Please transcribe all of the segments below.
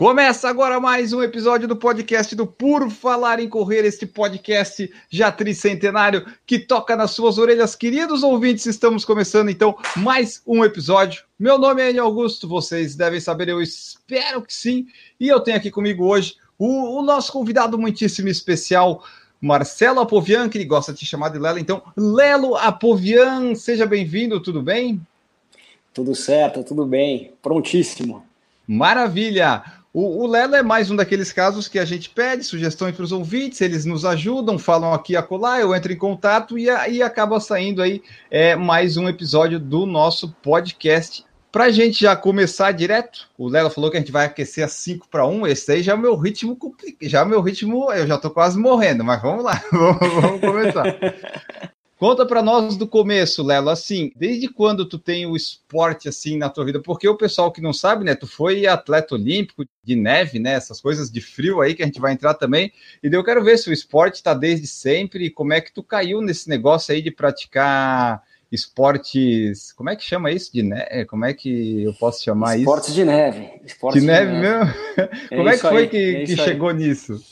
Começa agora mais um episódio do podcast do Por Falar em Correr, este podcast já tricentenário que toca nas suas orelhas. Queridos ouvintes, estamos começando então mais um episódio. Meu nome é Enio Augusto, vocês devem saber, eu espero que sim. E eu tenho aqui comigo hoje o, o nosso convidado muitíssimo especial, Marcelo Apovian, que ele gosta de chamar de Lelo. Então, Lelo Apovian, seja bem-vindo, tudo bem? Tudo certo, tudo bem, prontíssimo. Maravilha! O, o Lelo é mais um daqueles casos que a gente pede sugestões para os ouvintes, eles nos ajudam, falam aqui a colar, eu entro em contato e, e acaba saindo aí é, mais um episódio do nosso podcast. Para a gente já começar direto, o Lelo falou que a gente vai aquecer a 5 para 1. Esse aí já é o meu ritmo, já é o meu ritmo, eu já estou quase morrendo, mas vamos lá, vamos, vamos começar. Conta para nós do começo, Lelo, assim, desde quando tu tem o esporte assim na tua vida? Porque o pessoal que não sabe, né, tu foi atleta olímpico de neve, né, essas coisas de frio aí que a gente vai entrar também. E daí eu quero ver se o esporte está desde sempre e como é que tu caiu nesse negócio aí de praticar esportes, como é que chama isso de neve? Como é que eu posso chamar esportes isso? De neve. Esportes de, de neve. mesmo? É como é que foi aí, que, é que chegou nisso?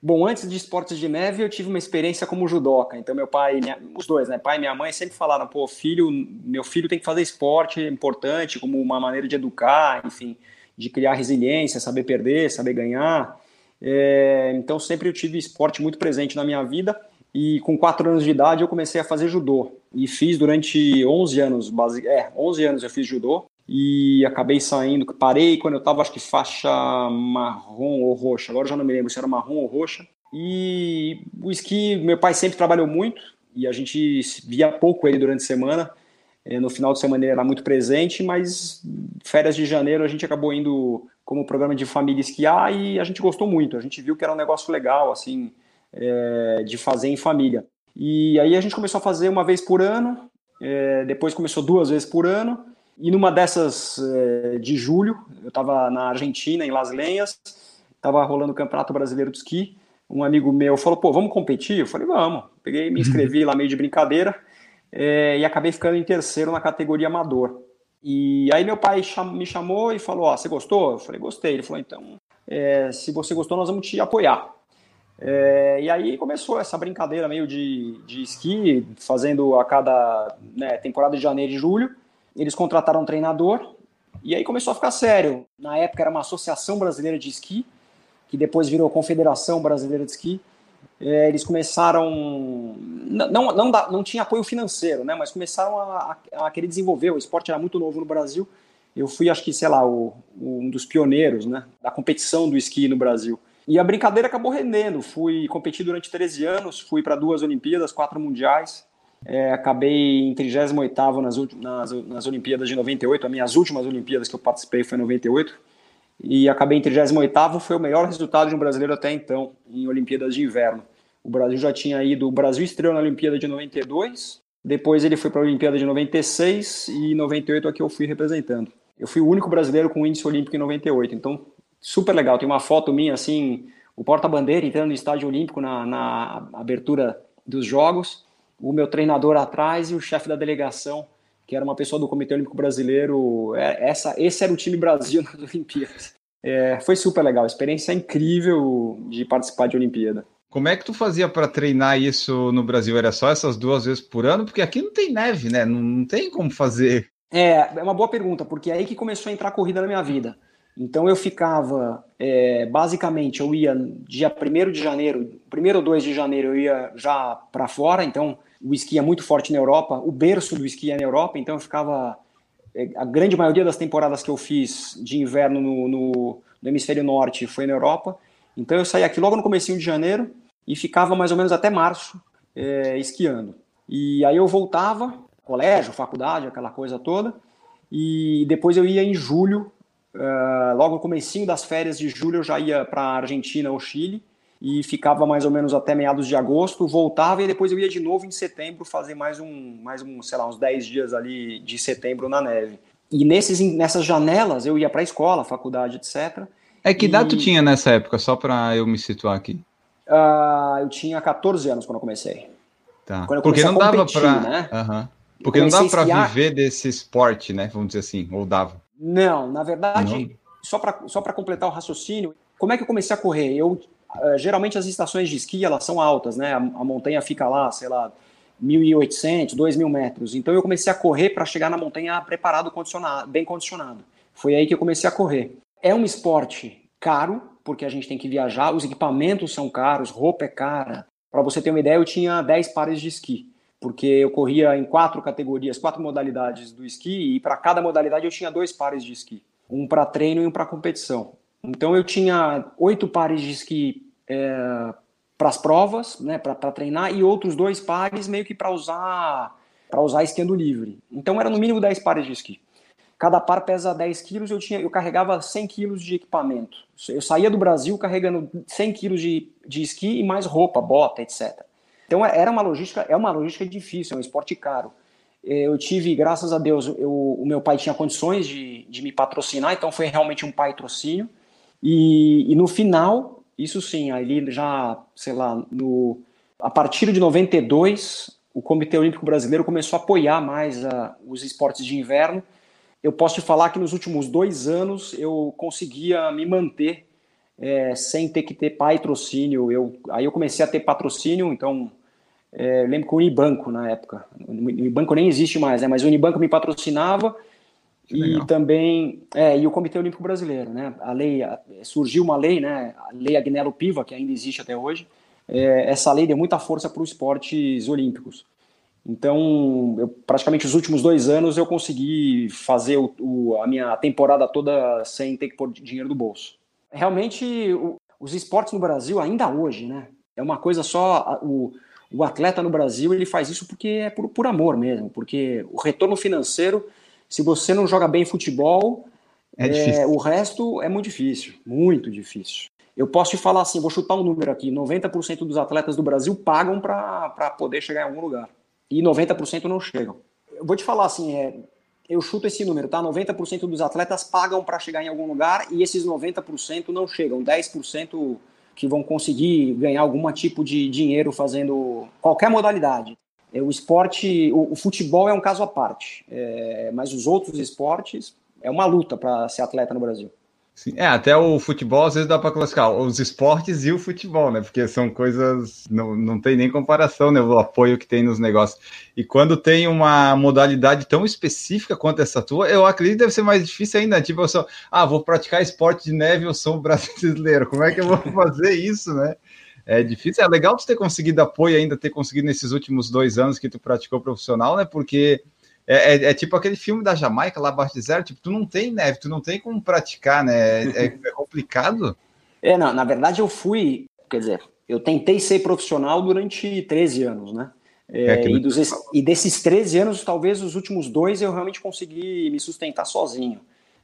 Bom, antes de esportes de neve, eu tive uma experiência como judoca. Então, meu pai, minha, os dois, né? Pai e minha mãe sempre falaram: pô, filho, meu filho tem que fazer esporte, é importante, como uma maneira de educar, enfim, de criar resiliência, saber perder, saber ganhar. É, então, sempre eu tive esporte muito presente na minha vida. E com quatro anos de idade, eu comecei a fazer judô. E fiz durante 11 anos, base, é, 11 anos eu fiz judô e acabei saindo, parei quando eu estava acho que faixa marrom ou roxa, agora já não me lembro se era marrom ou roxa. E o esqui, meu pai sempre trabalhou muito e a gente via pouco ele durante a semana. É, no final de semana ele era muito presente, mas férias de janeiro a gente acabou indo como programa de família esquiar e a gente gostou muito. A gente viu que era um negócio legal, assim, é, de fazer em família. E aí a gente começou a fazer uma vez por ano, é, depois começou duas vezes por ano e numa dessas é, de julho, eu estava na Argentina, em Las Lenhas, estava rolando o Campeonato Brasileiro de Esqui. Um amigo meu falou: pô, vamos competir? Eu falei: vamos. Peguei, me inscrevi lá meio de brincadeira é, e acabei ficando em terceiro na categoria amador. E aí meu pai me chamou e falou: ó, você gostou? Eu falei: gostei. Ele falou: então, é, se você gostou, nós vamos te apoiar. É, e aí começou essa brincadeira meio de, de esqui, fazendo a cada né, temporada de janeiro e julho eles contrataram um treinador e aí começou a ficar sério. Na época era uma associação brasileira de esqui, que depois virou Confederação Brasileira de Esqui. É, eles começaram. Não, não, não, não tinha apoio financeiro, né? Mas começaram a, a, querer desenvolver. O esporte era muito novo no Brasil. Eu fui, acho que, sei lá, o, um dos pioneiros né, da competição do esqui no Brasil. E a brincadeira acabou rendendo. Fui competir durante 13 anos, fui para duas Olimpíadas, quatro mundiais. É, acabei em 38 nas, nas, nas Olimpíadas de 98, as minhas últimas Olimpíadas que eu participei foi em 98, e acabei em 38 foi o melhor resultado de um brasileiro até então, em Olimpíadas de Inverno. O Brasil já tinha ido, o Brasil estreou na Olimpíada de 92, depois ele foi para a Olimpíada de 96 e em 98 é que eu fui representando. Eu fui o único brasileiro com índice olímpico em 98, então super legal. Tem uma foto minha assim, o porta-bandeira entrando no estádio olímpico na, na abertura dos Jogos o meu treinador atrás e o chefe da delegação, que era uma pessoa do Comitê Olímpico Brasileiro. É, essa, esse era o time Brasil nas Olimpíadas. É, foi super legal, experiência incrível de participar de Olimpíada. Como é que tu fazia para treinar isso no Brasil? Era só essas duas vezes por ano? Porque aqui não tem neve, né? Não, não tem como fazer. É, é uma boa pergunta, porque é aí que começou a entrar a corrida na minha vida. Então eu ficava, é, basicamente, eu ia dia 1 de janeiro, 1 ou 2 de janeiro eu ia já para fora, então o esqui é muito forte na Europa, o berço do esqui é na Europa, então eu ficava. É, a grande maioria das temporadas que eu fiz de inverno no, no, no hemisfério norte foi na Europa. Então eu saía aqui logo no começo de janeiro e ficava mais ou menos até março é, esquiando. E aí eu voltava, colégio, faculdade, aquela coisa toda, e depois eu ia em julho, uh, logo no comecinho das férias de julho eu já ia para Argentina ou Chile, e ficava mais ou menos até meados de agosto, voltava e depois eu ia de novo em setembro fazer mais um, mais um sei lá, uns 10 dias ali de setembro na neve. E nesses, nessas janelas eu ia para a escola, faculdade, etc. É que idade tu tinha nessa época, só para eu me situar aqui? Uh, eu tinha 14 anos quando eu comecei. Tá. Quando eu Porque não dava para. Né? Uhum. Porque não dava para viver desse esporte, né? Vamos dizer assim, ou dava? Não, na verdade, não. só para só completar o raciocínio, como é que eu comecei a correr? Eu geralmente as estações de esqui elas são altas, né? A, a montanha fica lá, sei lá, 1.800, 2.000 metros. Então eu comecei a correr para chegar na montanha preparado, condicionado, bem condicionado. Foi aí que eu comecei a correr. É um esporte caro, porque a gente tem que viajar, os equipamentos são caros, roupa é cara. Para você ter uma ideia, eu tinha 10 pares de esqui, porque eu corria em quatro categorias, quatro modalidades do esqui, e para cada modalidade eu tinha dois pares de esqui, um para treino e um para competição. Então eu tinha oito pares de esqui é, para as provas, né, para treinar, e outros dois pares meio que para usar para usar esquiando livre. Então era no mínimo 10 pares de esqui. Cada par pesa 10 quilos, eu, tinha, eu carregava 100 quilos de equipamento. Eu saía do Brasil carregando 100 quilos de, de esqui e mais roupa, bota, etc. Então era uma logística, é uma logística difícil, é um esporte caro. Eu tive, graças a Deus, eu, o meu pai tinha condições de, de me patrocinar, então foi realmente um patrocínio. E, e no final, isso sim, ali já, sei lá, no, a partir de 92, o Comitê Olímpico Brasileiro começou a apoiar mais a, os esportes de inverno. Eu posso te falar que nos últimos dois anos eu conseguia me manter é, sem ter que ter patrocínio. Eu, aí eu comecei a ter patrocínio, então é, lembro que o Unibanco na época, o Unibanco nem existe mais, né, mas o Unibanco me patrocinava e também é, e o Comitê Olímpico Brasileiro, né? A lei a, surgiu uma lei, né? A lei Agnello Piva que ainda existe até hoje. É, essa lei deu muita força para os esportes olímpicos. Então, eu, praticamente os últimos dois anos eu consegui fazer o, o, a minha temporada toda sem ter que pôr dinheiro do bolso. Realmente, o, os esportes no Brasil ainda hoje, né? É uma coisa só o, o atleta no Brasil ele faz isso porque é por, por amor mesmo, porque o retorno financeiro se você não joga bem futebol, é é, o resto é muito difícil, muito difícil. Eu posso te falar assim, vou chutar um número aqui: 90% dos atletas do Brasil pagam para poder chegar em algum lugar. E 90% não chegam. Eu vou te falar assim, é, eu chuto esse número, tá? 90% dos atletas pagam para chegar em algum lugar e esses 90% não chegam. 10% que vão conseguir ganhar algum tipo de dinheiro fazendo qualquer modalidade. É, o esporte, o, o, futebol é um caso à parte, é, mas os outros esportes é uma luta para ser atleta no Brasil. Sim, é, até o futebol às vezes dá para classificar os esportes e o futebol, né? Porque são coisas, não, não tem nem comparação, né? O apoio que tem nos negócios. E quando tem uma modalidade tão específica quanto essa tua, eu acredito que deve ser mais difícil ainda. Tipo, eu sou, ah, vou praticar esporte de neve, eu sou brasileiro. Como é que eu vou fazer isso, né? É difícil. É legal tu ter conseguido apoio ainda, ter conseguido nesses últimos dois anos que tu praticou profissional, né? Porque é, é, é tipo aquele filme da Jamaica lá abaixo de zero, tipo, tu não tem neve, tu não tem como praticar, né? É, é complicado. É, não, na verdade eu fui, quer dizer, eu tentei ser profissional durante 13 anos, né? É, é e, dos, e, desses 13 anos, talvez os últimos dois eu realmente consegui me sustentar sozinho.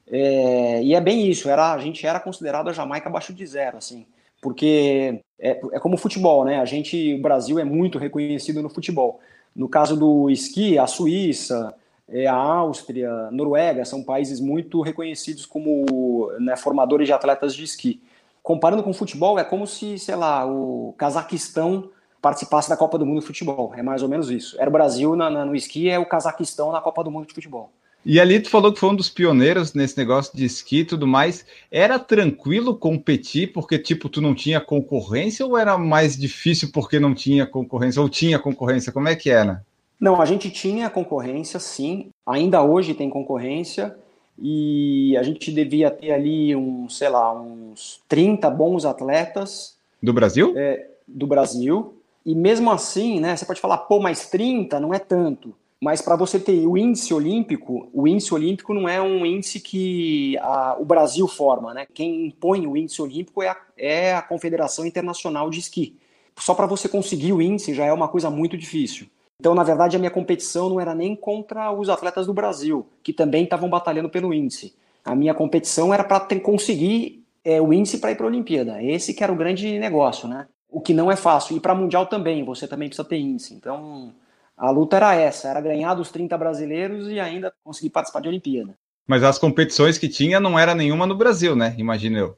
É, e é bem isso, era, a gente era considerado a Jamaica abaixo de zero, assim porque é, é como o futebol, né? A gente, o Brasil é muito reconhecido no futebol. No caso do esqui, a Suíça, é, a Áustria, Noruega são países muito reconhecidos como né, formadores de atletas de esqui. Comparando com o futebol, é como se, sei lá, o Cazaquistão participasse da Copa do Mundo de Futebol. É mais ou menos isso. Era o Brasil na, na, no esqui, é o Cazaquistão na Copa do Mundo de Futebol. E ali tu falou que foi um dos pioneiros nesse negócio de esqui e tudo mais. Era tranquilo competir porque, tipo, tu não tinha concorrência ou era mais difícil porque não tinha concorrência? Ou tinha concorrência? Como é que era? Não, a gente tinha concorrência, sim. Ainda hoje tem concorrência. E a gente devia ter ali uns, sei lá, uns 30 bons atletas. Do Brasil? É, do Brasil. E mesmo assim, né, você pode falar, pô, mais 30 não é tanto. Mas para você ter o índice olímpico, o índice olímpico não é um índice que a, o Brasil forma, né? Quem impõe o índice olímpico é a, é a Confederação Internacional de Esqui. Só para você conseguir o índice já é uma coisa muito difícil. Então, na verdade, a minha competição não era nem contra os atletas do Brasil, que também estavam batalhando pelo índice. A minha competição era para conseguir é, o índice para ir para a Olimpíada. Esse que era o grande negócio, né? o que não é fácil. E para Mundial também, você também precisa ter índice. Então, a luta era essa, era ganhar dos 30 brasileiros e ainda conseguir participar de Olimpíada. Mas as competições que tinha não era nenhuma no Brasil, né? Imagino eu.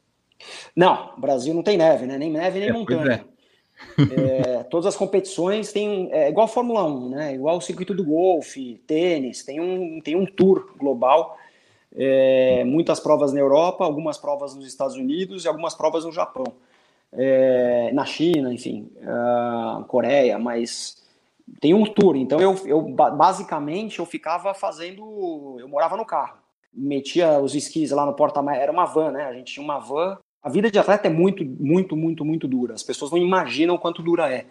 Não, o Brasil não tem neve, né? Nem neve, nem é, montanha. É. é, todas as competições têm. É igual a Fórmula 1, né? Igual o circuito do golfe, tênis, tem um, tem um tour global. É, muitas provas na Europa, algumas provas nos Estados Unidos e algumas provas no Japão. É, na China, enfim, Coreia, mas tem um tour. Então eu, eu basicamente eu ficava fazendo. Eu morava no carro metia os esquis lá no porta-malas, era uma van, né? A gente tinha uma van. A vida de atleta é muito, muito, muito, muito dura. As pessoas não imaginam quanto dura é.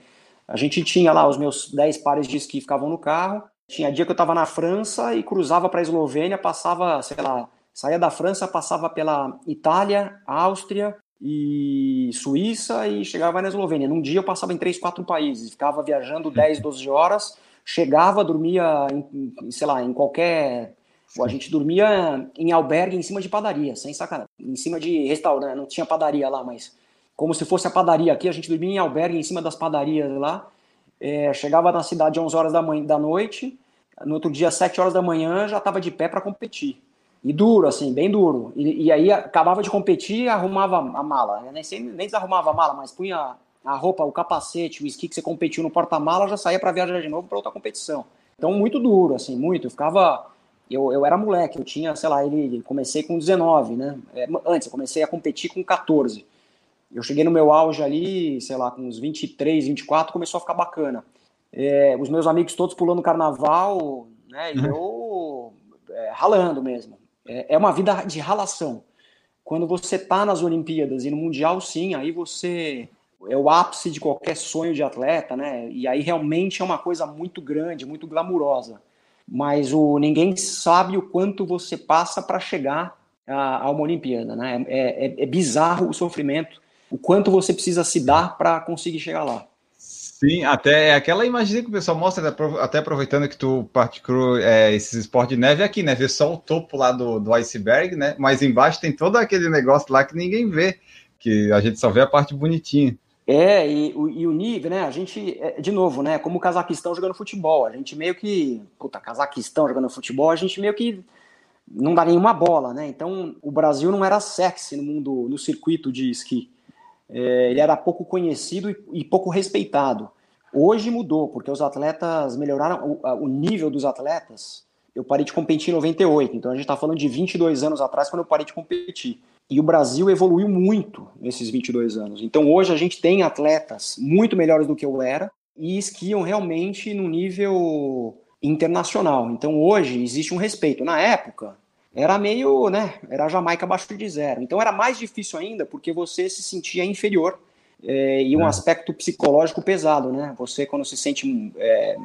A gente tinha lá os meus 10 pares de esqui ficavam no carro. Tinha dia que eu estava na França e cruzava para a Eslovênia, passava, sei lá, saía da França, passava pela Itália, Áustria e Suíça e chegava na Eslovênia. Num dia eu passava em 3, 4 países, ficava viajando 10, 12 horas, chegava, dormia, em, sei lá, em qualquer a gente dormia em albergue em cima de padaria, sem sacanagem. Em cima de restaurante, não tinha padaria lá, mas como se fosse a padaria aqui, a gente dormia em albergue em cima das padarias lá. É, chegava na cidade às 11 horas da, manhã, da noite, no outro dia, às 7 horas da manhã, já estava de pé para competir. E duro, assim, bem duro. E, e, aí acabava de competir arrumava a mala. Eu nem, nem desarrumava a mala, mas punha a roupa, o capacete, o esqui que você competiu no porta-mala, já saía para viajar de novo para outra competição. Então, muito duro, assim, muito. Eu ficava eu, eu era moleque, eu tinha, sei lá, ele comecei com 19, né? É, antes, eu comecei a competir com 14. Eu cheguei no meu auge ali, sei lá, com uns 23, 24, começou a ficar bacana. É, os meus amigos todos pulando carnaval, né? E eu é, ralando mesmo. É, é uma vida de ralação. Quando você tá nas Olimpíadas e no Mundial, sim, aí você é o ápice de qualquer sonho de atleta, né? E aí realmente é uma coisa muito grande, muito glamurosa mas o ninguém sabe o quanto você passa para chegar a, a, uma Olimpíada, né? É, é, é, bizarro o sofrimento, o quanto você precisa se dar para conseguir chegar lá. Sim, até é aquela imagem que o pessoal mostra, até aproveitando que tu praticou é, esses esportes de neve aqui, né? Vê só o topo lá do, do iceberg, né? Mas embaixo tem todo aquele negócio lá que ninguém vê, que a gente só vê a parte bonitinha. É, e, e, o nível, né? A gente, é, de novo, né? Como o Cazaquistão jogando futebol, a gente meio que. Puta, Cazaquistão jogando futebol, a gente meio que não dá nenhuma bola, né? Então, o Brasil não era sexy no mundo, no circuito de esqui. É, ele era pouco conhecido e, e, pouco respeitado. Hoje mudou, porque os atletas melhoraram, o, o, nível dos atletas. Eu parei de competir em 98, então a gente está falando de 22 anos atrás, quando eu parei de competir. E o Brasil evoluiu muito nesses 22 anos. Então hoje a gente tem atletas muito melhores do que eu era e esquiam realmente no nível internacional. Então hoje existe um respeito. Na época era meio, né, era Jamaica abaixo de zero. Então era mais difícil ainda porque você se sentia inferior é, e um é. aspecto psicológico pesado, né? Você quando se sente é,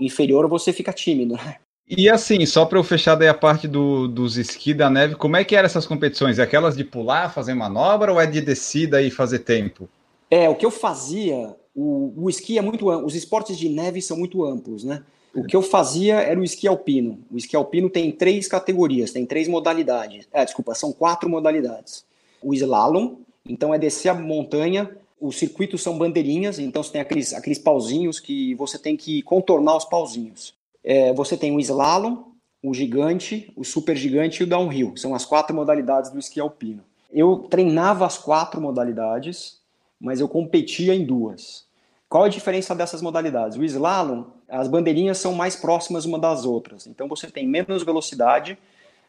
inferior você fica tímido. Né? E assim, só para eu fechar daí a parte do, dos esqui da neve, como é que eram essas competições? É aquelas de pular, fazer manobra ou é de descida e fazer tempo? É, o que eu fazia, o, o esqui é muito os esportes de neve são muito amplos, né? O que eu fazia era o esqui alpino. O esqui alpino tem três categorias, tem três modalidades. É, desculpa, são quatro modalidades. O slalom, então é descer a montanha. Os circuitos são bandeirinhas, então você tem aqueles, aqueles pauzinhos que você tem que contornar os pauzinhos é, você tem o slalom, o gigante, o super gigante e o downhill. São as quatro modalidades do esqui alpino. Eu treinava as quatro modalidades, mas eu competia em duas. Qual a diferença dessas modalidades? O slalom, as bandeirinhas são mais próximas uma das outras. Então você tem menos velocidade,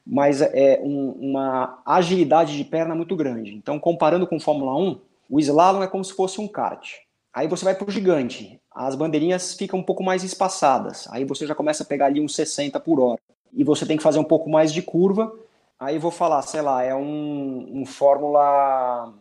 mas é um, uma agilidade de perna muito grande. Então, comparando com Fórmula 1, o slalom é como se fosse um kart. Aí você vai para o gigante as bandeirinhas ficam um pouco mais espaçadas. Aí você já começa a pegar ali uns 60 por hora. E você tem que fazer um pouco mais de curva. Aí vou falar, sei lá, é um, um Fórmula.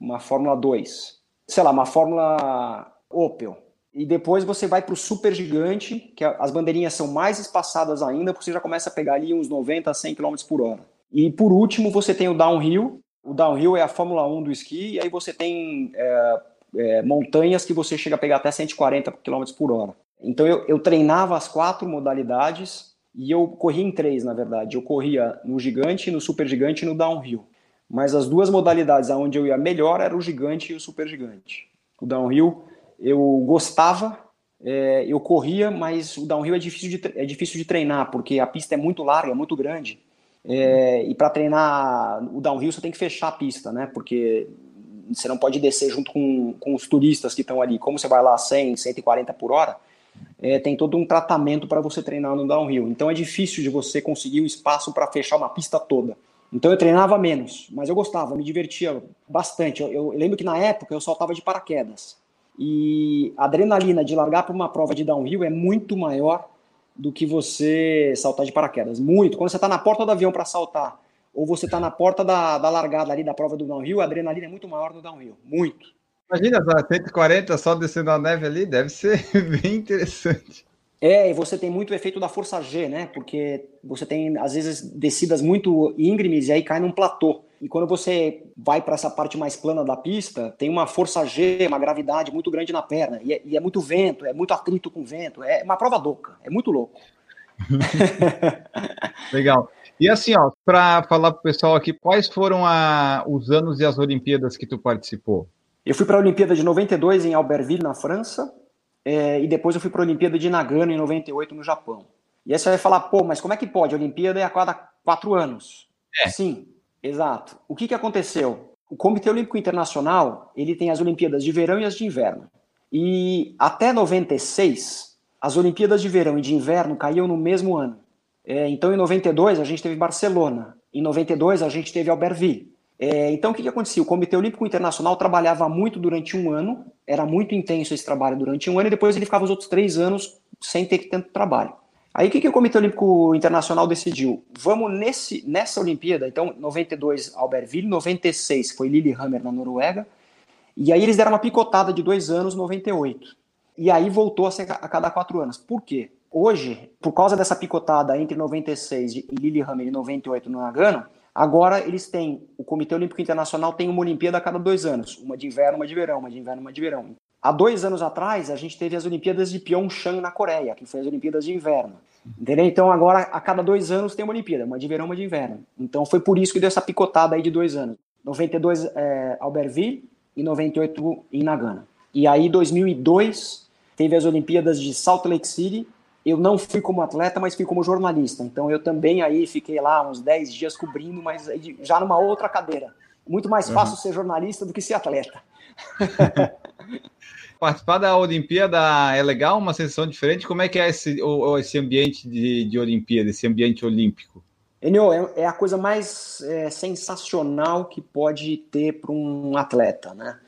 Uma Fórmula 2. Sei lá, uma Fórmula Opel. E depois você vai para o super gigante, que as bandeirinhas são mais espaçadas ainda, porque você já começa a pegar ali uns 90 a 100 km por hora. E por último, você tem o downhill. O downhill é a Fórmula 1 do esqui, e aí você tem é, é, montanhas que você chega a pegar até 140 km por hora. Então eu, eu treinava as quatro modalidades e eu corria em três, na verdade. Eu corria no gigante, no super gigante e no downhill. Mas as duas modalidades aonde eu ia melhor era o gigante e o super gigante. o downhill. Eu gostava, é, eu corria, mas o downhill é difícil, de, é difícil de treinar, porque a pista é muito larga, é muito grande. É, e para treinar o downhill você tem que fechar a pista, né? Porque você não pode descer junto com, com os turistas que estão ali. Como você vai lá 100, 140 por hora, é, tem todo um tratamento para você treinar no downhill. Então é difícil de você conseguir o espaço para fechar uma pista toda. Então eu treinava menos, mas eu gostava, me divertia bastante. Eu, eu, lembro que na época eu saltava de paraquedas. E a adrenalina de largar para uma prova de downhill é muito maior do que você saltar de paraquedas. Muito. Quando você está na porta do avião para saltar, ou você está na porta da, da largada ali da prova do downhill, a adrenalina é muito maior no downhill. Muito. Imagina, 140 só descendo a neve ali, deve ser bem interessante. É, e você tem muito o efeito da força G, né? Porque você tem, às vezes, descidas muito íngremes e aí cai num platô. E quando você vai para essa parte mais plana da pista, tem uma força G, uma gravidade muito grande na perna. E é, e é muito vento, é muito atrito com vento. É uma prova louca, é muito louco. Legal. E assim, ó, para falar para o pessoal aqui, quais foram a, os anos e as Olimpíadas que tu participou? Eu fui para a Olimpíada de 92 em Albertville, na França, é, e depois eu fui para a Olimpíada de Nagano em 98 no Japão. E aí você vai falar, pô, mas como é que pode? A Olimpíada é a cada quatro anos. É. Sim, exato. O que, que aconteceu? O Comitê Olímpico Internacional ele tem as Olimpíadas de verão e as de inverno. E até 96, as Olimpíadas de verão e de inverno caíam no mesmo ano. É, então, em 92, a gente teve Barcelona. Em 92, a gente teve Albertville. É, então, o que, que acontecia? O Comitê Olímpico Internacional trabalhava muito durante um ano, era muito intenso esse trabalho durante um ano, e depois ele ficava os outros três anos sem ter tanto trabalho. Aí o que, que o Comitê Olímpico Internacional decidiu? Vamos nesse, nessa Olimpíada, então 92 Albertville, 96 foi Lillehammer na Noruega, e aí eles deram uma picotada de dois anos, 98. E aí voltou a ser a cada quatro anos. Por quê? Hoje, por causa dessa picotada entre 96 e Lillehammer e 98 no Nagano, Agora eles têm, o Comitê Olímpico Internacional tem uma Olimpíada a cada dois anos, uma de inverno, uma de verão, uma de inverno, uma de verão. Há dois anos atrás, a gente teve as Olimpíadas de Pyeongchang na Coreia, que foi as Olimpíadas de inverno. Entendeu? Então agora, a cada dois anos tem uma Olimpíada, uma de verão, uma de inverno. Então foi por isso que deu essa picotada aí de dois anos. 92 é, Albertville e 98 em Nagano. E aí 2002 teve as Olimpíadas de Salt Lake City eu não fui como atleta, mas fui como jornalista. Então eu também aí fiquei lá uns 10 dias cobrindo, mas já numa outra cadeira. Muito mais uhum. fácil ser jornalista do que ser atleta. Participar da Olimpíada é legal, uma sensação diferente. Como é que é esse, esse ambiente de, de Olimpíada, esse ambiente olímpico? Enio, é, é a coisa mais é, sensacional que pode ter para um atleta, né?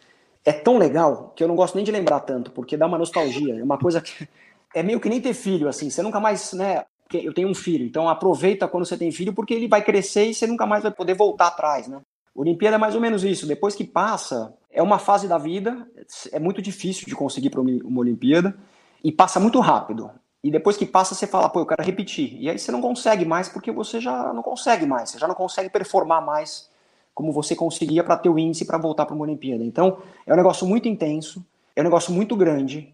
É tão legal que eu não gosto nem de lembrar tanto, porque dá uma nostalgia. É uma coisa que é meio que nem ter filho, assim, você nunca mais, né? Eu tenho um filho, então aproveita quando você tem filho, porque ele vai crescer e você nunca mais vai poder voltar atrás, né? Olimpíada é mais ou menos isso. Depois que passa, é uma fase da vida, é muito difícil de conseguir para uma Olimpíada e passa muito rápido. E depois que passa, você fala, pô, eu quero repetir. E aí você não consegue mais porque você já não consegue mais, você já não consegue performar mais como você conseguia para ter o índice para voltar para uma Olimpíada. Então, é um negócio muito intenso, é um negócio muito grande,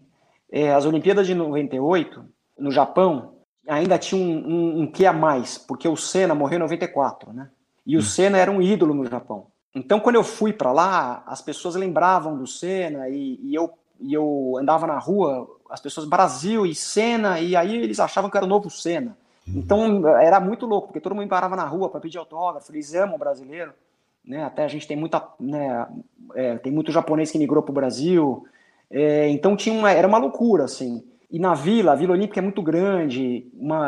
é, as Olimpíadas de 98, no Japão, ainda tinha um, um, um que a mais, porque o Senna morreu em 94, né? E o hum. Senna era um ídolo no Japão. Então, quando eu fui para lá, as pessoas lembravam do Senna e, e, eu, e eu andava na rua, as pessoas Brasil e Senna, e aí eles achavam que era o novo Senna. Hum. Então, era muito louco, porque todo mundo parava na rua para pedir autógrafo, eles amam o brasileiro. Né? Até a gente tem muita, né, é, tem muito japonês que migrou para o Brasil, é, então tinha uma, era uma loucura, assim. E na vila, a Vila Olímpica é muito grande,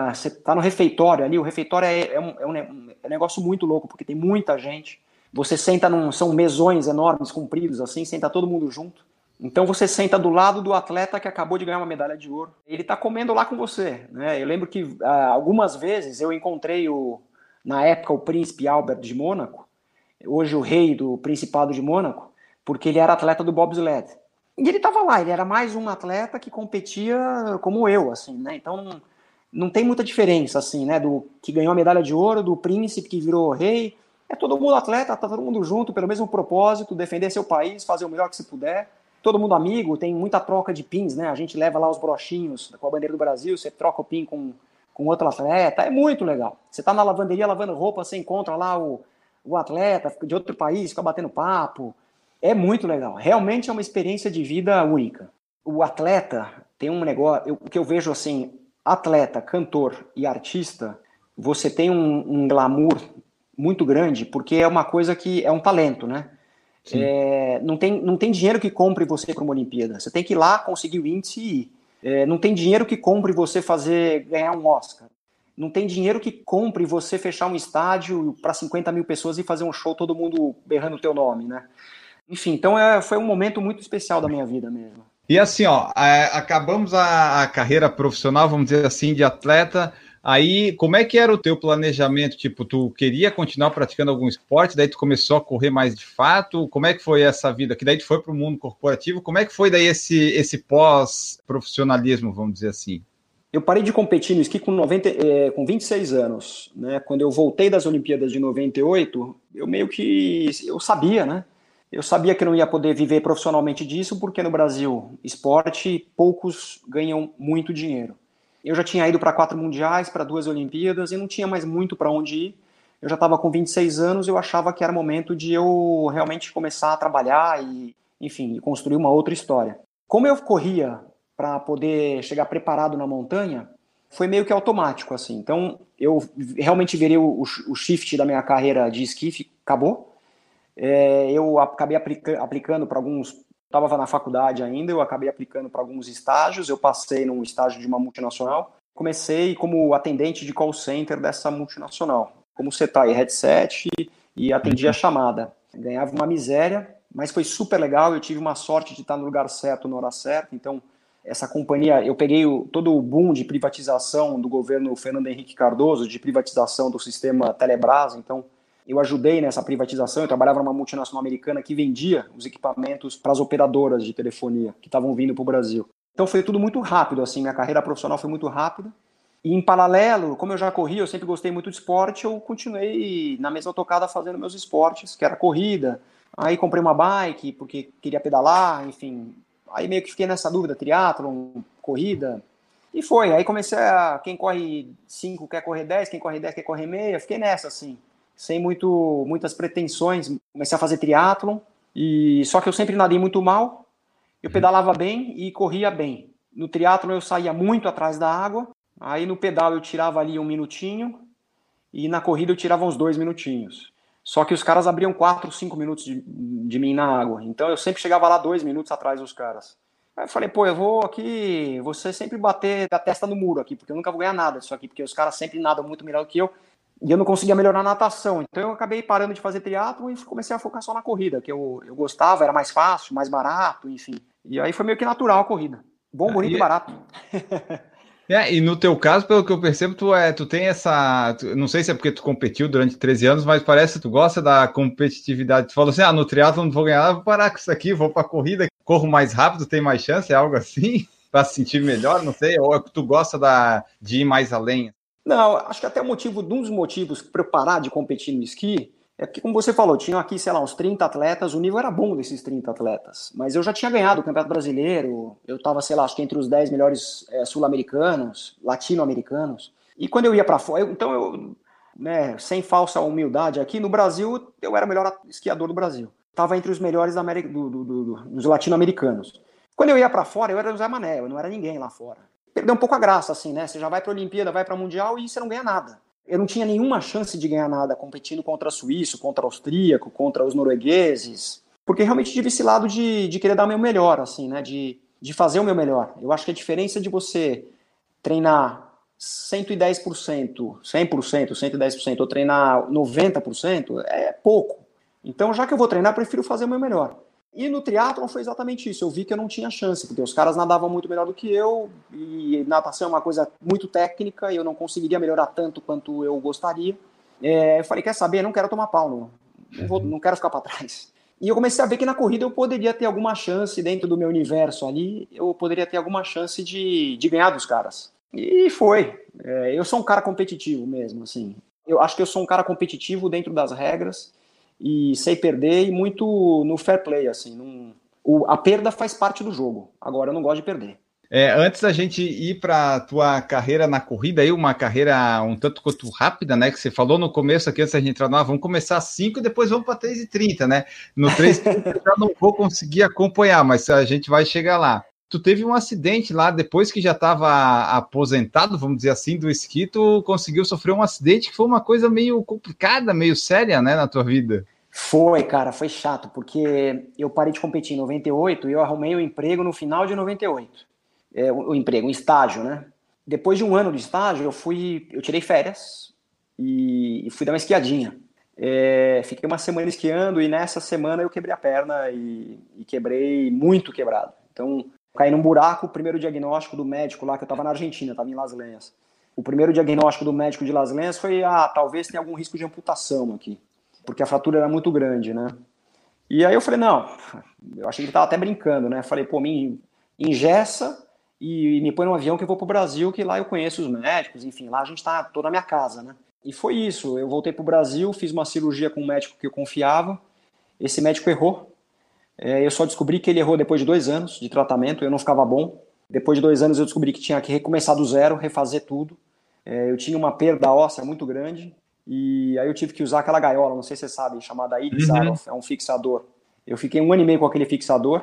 você tá no refeitório ali, o refeitório é, é, um, é, um, é um negócio muito louco, porque tem muita gente. Você senta num. São mesões enormes, compridos, assim, senta todo mundo junto. Então você senta do lado do atleta que acabou de ganhar uma medalha de ouro. Ele está comendo lá com você. Né? Eu lembro que ah, algumas vezes eu encontrei o, na época o príncipe Albert de Mônaco, hoje o rei do Principado de Mônaco, porque ele era atleta do bobsled. E ele estava lá, ele era mais um atleta que competia como eu, assim, né? Então não, tem muita diferença, assim, né? Do que ganhou a medalha de ouro, do príncipe que virou rei. É todo mundo atleta, tá todo mundo junto pelo mesmo propósito, defender seu país, fazer o melhor que se puder. Todo mundo amigo, tem muita troca de pins, né? A gente leva lá os brochinhos com a bandeira do Brasil, você troca o pin com, com outro atleta, é muito legal. Você tá na lavanderia lavando roupa, você encontra lá o, o atleta de outro país, fica batendo papo É muito legal. Realmente é uma experiência de vida única. O atleta tem um negócio, o que eu vejo assim, atleta, cantor e artista, você tem um, um glamour muito grande, porque é uma coisa que é um talento, né? É, não, tem, não tem dinheiro que compre você para uma Olimpíada. Você tem que ir lá, conseguir o índice e ir. É, não tem dinheiro que compre você fazer ganhar um Oscar. Não tem dinheiro que compre você fechar um estádio para 50 mil pessoas e fazer um show todo mundo berrando o teu nome, né? Enfim, então é, foi um momento muito especial da minha vida mesmo. E assim, ó, é, acabamos a, a carreira profissional, vamos dizer assim, de atleta. Aí, como é que era o teu planejamento? Tipo, tu queria continuar praticando algum esporte, daí tu começou a correr mais de fato? Como é que foi essa vida? Que daí tu foi para o mundo corporativo. Como é que foi daí esse, esse pós-profissionalismo, vamos dizer assim? Eu parei de competir no esqui com, 90, é, com 26 anos. Né? Quando eu voltei das Olimpíadas de 98, eu meio que eu sabia, né? Eu sabia que não ia poder viver profissionalmente disso, porque no Brasil, esporte, poucos ganham muito dinheiro. Eu já tinha ido para quatro mundiais, para duas Olimpíadas e não tinha mais muito para onde ir. Eu já estava com 26 anos, eu achava que era momento de eu realmente começar a trabalhar e, enfim, construir uma outra história. Como eu corria para poder chegar preparado na montanha, foi meio que automático assim. Então, eu realmente virei o, o shift da minha carreira de esqui, acabou. É, eu acabei aplica aplicando para alguns estava na faculdade ainda, eu acabei aplicando para alguns estágios, eu passei num estágio de uma multinacional, comecei como atendente de call center dessa multinacional, como setar headset e atendia a chamada. Ganhava uma miséria, mas foi super legal, eu tive uma sorte de estar no lugar certo, na hora certa, então essa companhia, eu peguei o, todo o boom de privatização do governo Fernando Henrique Cardoso, de privatização do sistema Telebrás, então eu ajudei nessa privatização, eu trabalhava numa multinacional americana que vendia os equipamentos para as operadoras de telefonia que estavam vindo para o Brasil. Então foi tudo muito rápido, assim, minha carreira profissional foi muito rápida. E em paralelo, como eu já corri, eu sempre gostei muito de esporte, eu continuei na mesma tocada fazendo meus esportes, que era corrida. Aí comprei uma bike porque queria pedalar, enfim. Aí meio que fiquei nessa dúvida, triatlon, corrida. E foi, aí comecei a, quem corre 5 quer correr 10, quem corre 10 quer correr meia, fiquei nessa assim sem muito, muitas pretensões. Comecei a fazer triatlon, e só que eu sempre nadei muito mal. Eu pedalava bem e corria bem. No triatlon eu saía muito atrás da água. Aí no pedal eu tirava ali um minutinho e na corrida eu tirava uns dois minutinhos. Só que os caras abriam quatro, cinco minutos de, de mim na água. Então eu sempre chegava lá dois minutos atrás dos caras. Aí eu falei, pô, eu vou aqui, você sempre bater a testa no muro aqui, porque eu nunca vou ganhar nada disso aqui, porque os caras sempre nadam muito melhor do que eu e eu não conseguia melhorar a natação. Então eu acabei parando de fazer triatlo e comecei a focar só na corrida, que eu, eu gostava, era mais fácil, mais barato, enfim. E aí foi meio que natural a corrida. Bom, bonito e, e barato. É, e no teu caso, pelo que eu percebo, tu, é, tu tem essa. Tu, não sei se é porque tu competiu durante 13 anos, mas parece que tu gosta da competitividade. Tu falou assim: ah, no triatlo não vou ganhar, vou parar com isso aqui, vou pra corrida, corro mais rápido, tem mais chance, é algo assim? para se sentir melhor, não sei, ou é que tu gosta da, de ir mais além? Não, acho que até o motivo, um dos motivos para eu parar de competir no esqui é porque, como você falou, tinham aqui, sei lá, uns 30 atletas, o nível era bom desses 30 atletas. Mas eu já tinha ganhado o Campeonato Brasileiro, eu estava, sei lá, acho que entre os 10 melhores é, sul-americanos, latino-americanos. E quando eu ia para fora, então eu, né, sem falsa humildade aqui, no Brasil, eu era o melhor esquiador do Brasil. Estava entre os melhores América, do, do, do, dos latino-americanos. Quando eu ia para fora, eu era o Zé Mané, eu não era ninguém lá fora perdeu um pouco a graça, assim, né? Você já vai para a Olimpíada, vai para o Mundial e você não ganha nada. Eu não tinha nenhuma chance de ganhar nada competindo contra suíço, contra austríaco, contra os noruegueses, porque realmente tive esse lado de, de querer dar o meu melhor, assim, né? De, de fazer o meu melhor. Eu acho que a diferença de você treinar 110%, 100%, 110% ou treinar 90% é pouco. Então, já que eu vou treinar, prefiro fazer o meu melhor. E no triatlon foi exatamente isso. Eu vi que eu não tinha chance, porque os caras nadavam muito melhor do que eu, e natação é uma coisa muito técnica, e eu não conseguiria melhorar tanto quanto eu gostaria. É, eu falei, quer saber? Não quero tomar pau, não, não, vou, não quero ficar para trás. E eu comecei a ver que na corrida eu poderia ter alguma chance, dentro do meu universo ali, eu poderia ter alguma chance de, de ganhar dos caras. E foi. É, eu sou um cara competitivo mesmo, assim. Eu acho que eu sou um cara competitivo dentro das regras e sei perder e muito no fair play, assim. Num, o, a perda faz parte do jogo. Agora eu não gosto de perder. É, antes da gente ir para a tua carreira na corrida, aí uma carreira um tanto quanto rápida, né? Que você falou no começo aqui, antes da gente entrar no ar, vamos começar às 5 e depois vamos para 3 e 30 né? No 3 h eu já não vou conseguir acompanhar, mas a gente vai chegar lá. Tu teve um acidente lá, depois que já estava aposentado, vamos dizer assim, do esqui, tu conseguiu sofrer um acidente que foi uma coisa meio complicada, meio séria, né, na tua vida. Foi, cara, foi chato, porque eu parei de competir em 98 e eu arrumei o um emprego no final de 98. É, o, o emprego, um estágio, né? Depois de um ano de estágio, eu fui, eu tirei férias e, e fui dar uma esquiadinha. É, fiquei uma semana esquiando e nessa semana eu quebrei a perna e, e quebrei muito quebrado. Então, caí num buraco, o primeiro diagnóstico do médico lá, que eu estava na Argentina, estava em Las Lenhas. O primeiro diagnóstico do médico de Las Lenhas foi, ah, talvez tenha algum risco de amputação aqui porque a fratura era muito grande, né? E aí eu falei, não, eu achei que ele estava até brincando, né? Falei, pô, me engessa e me põe no avião que eu vou pro Brasil, que lá eu conheço os médicos, enfim, lá a gente está toda na minha casa, né? E foi isso, eu voltei pro Brasil, fiz uma cirurgia com um médico que eu confiava, esse médico errou, eu só descobri que ele errou depois de dois anos de tratamento, eu não ficava bom, depois de dois anos eu descobri que tinha que recomeçar do zero, refazer tudo, é, eu tinha uma perda óssea muito grande, e aí eu tive que usar aquela gaiola, não sei se você sabe, chamada Ilizarov, uhum. é um fixador. Eu fiquei um ano e meio com aquele fixador,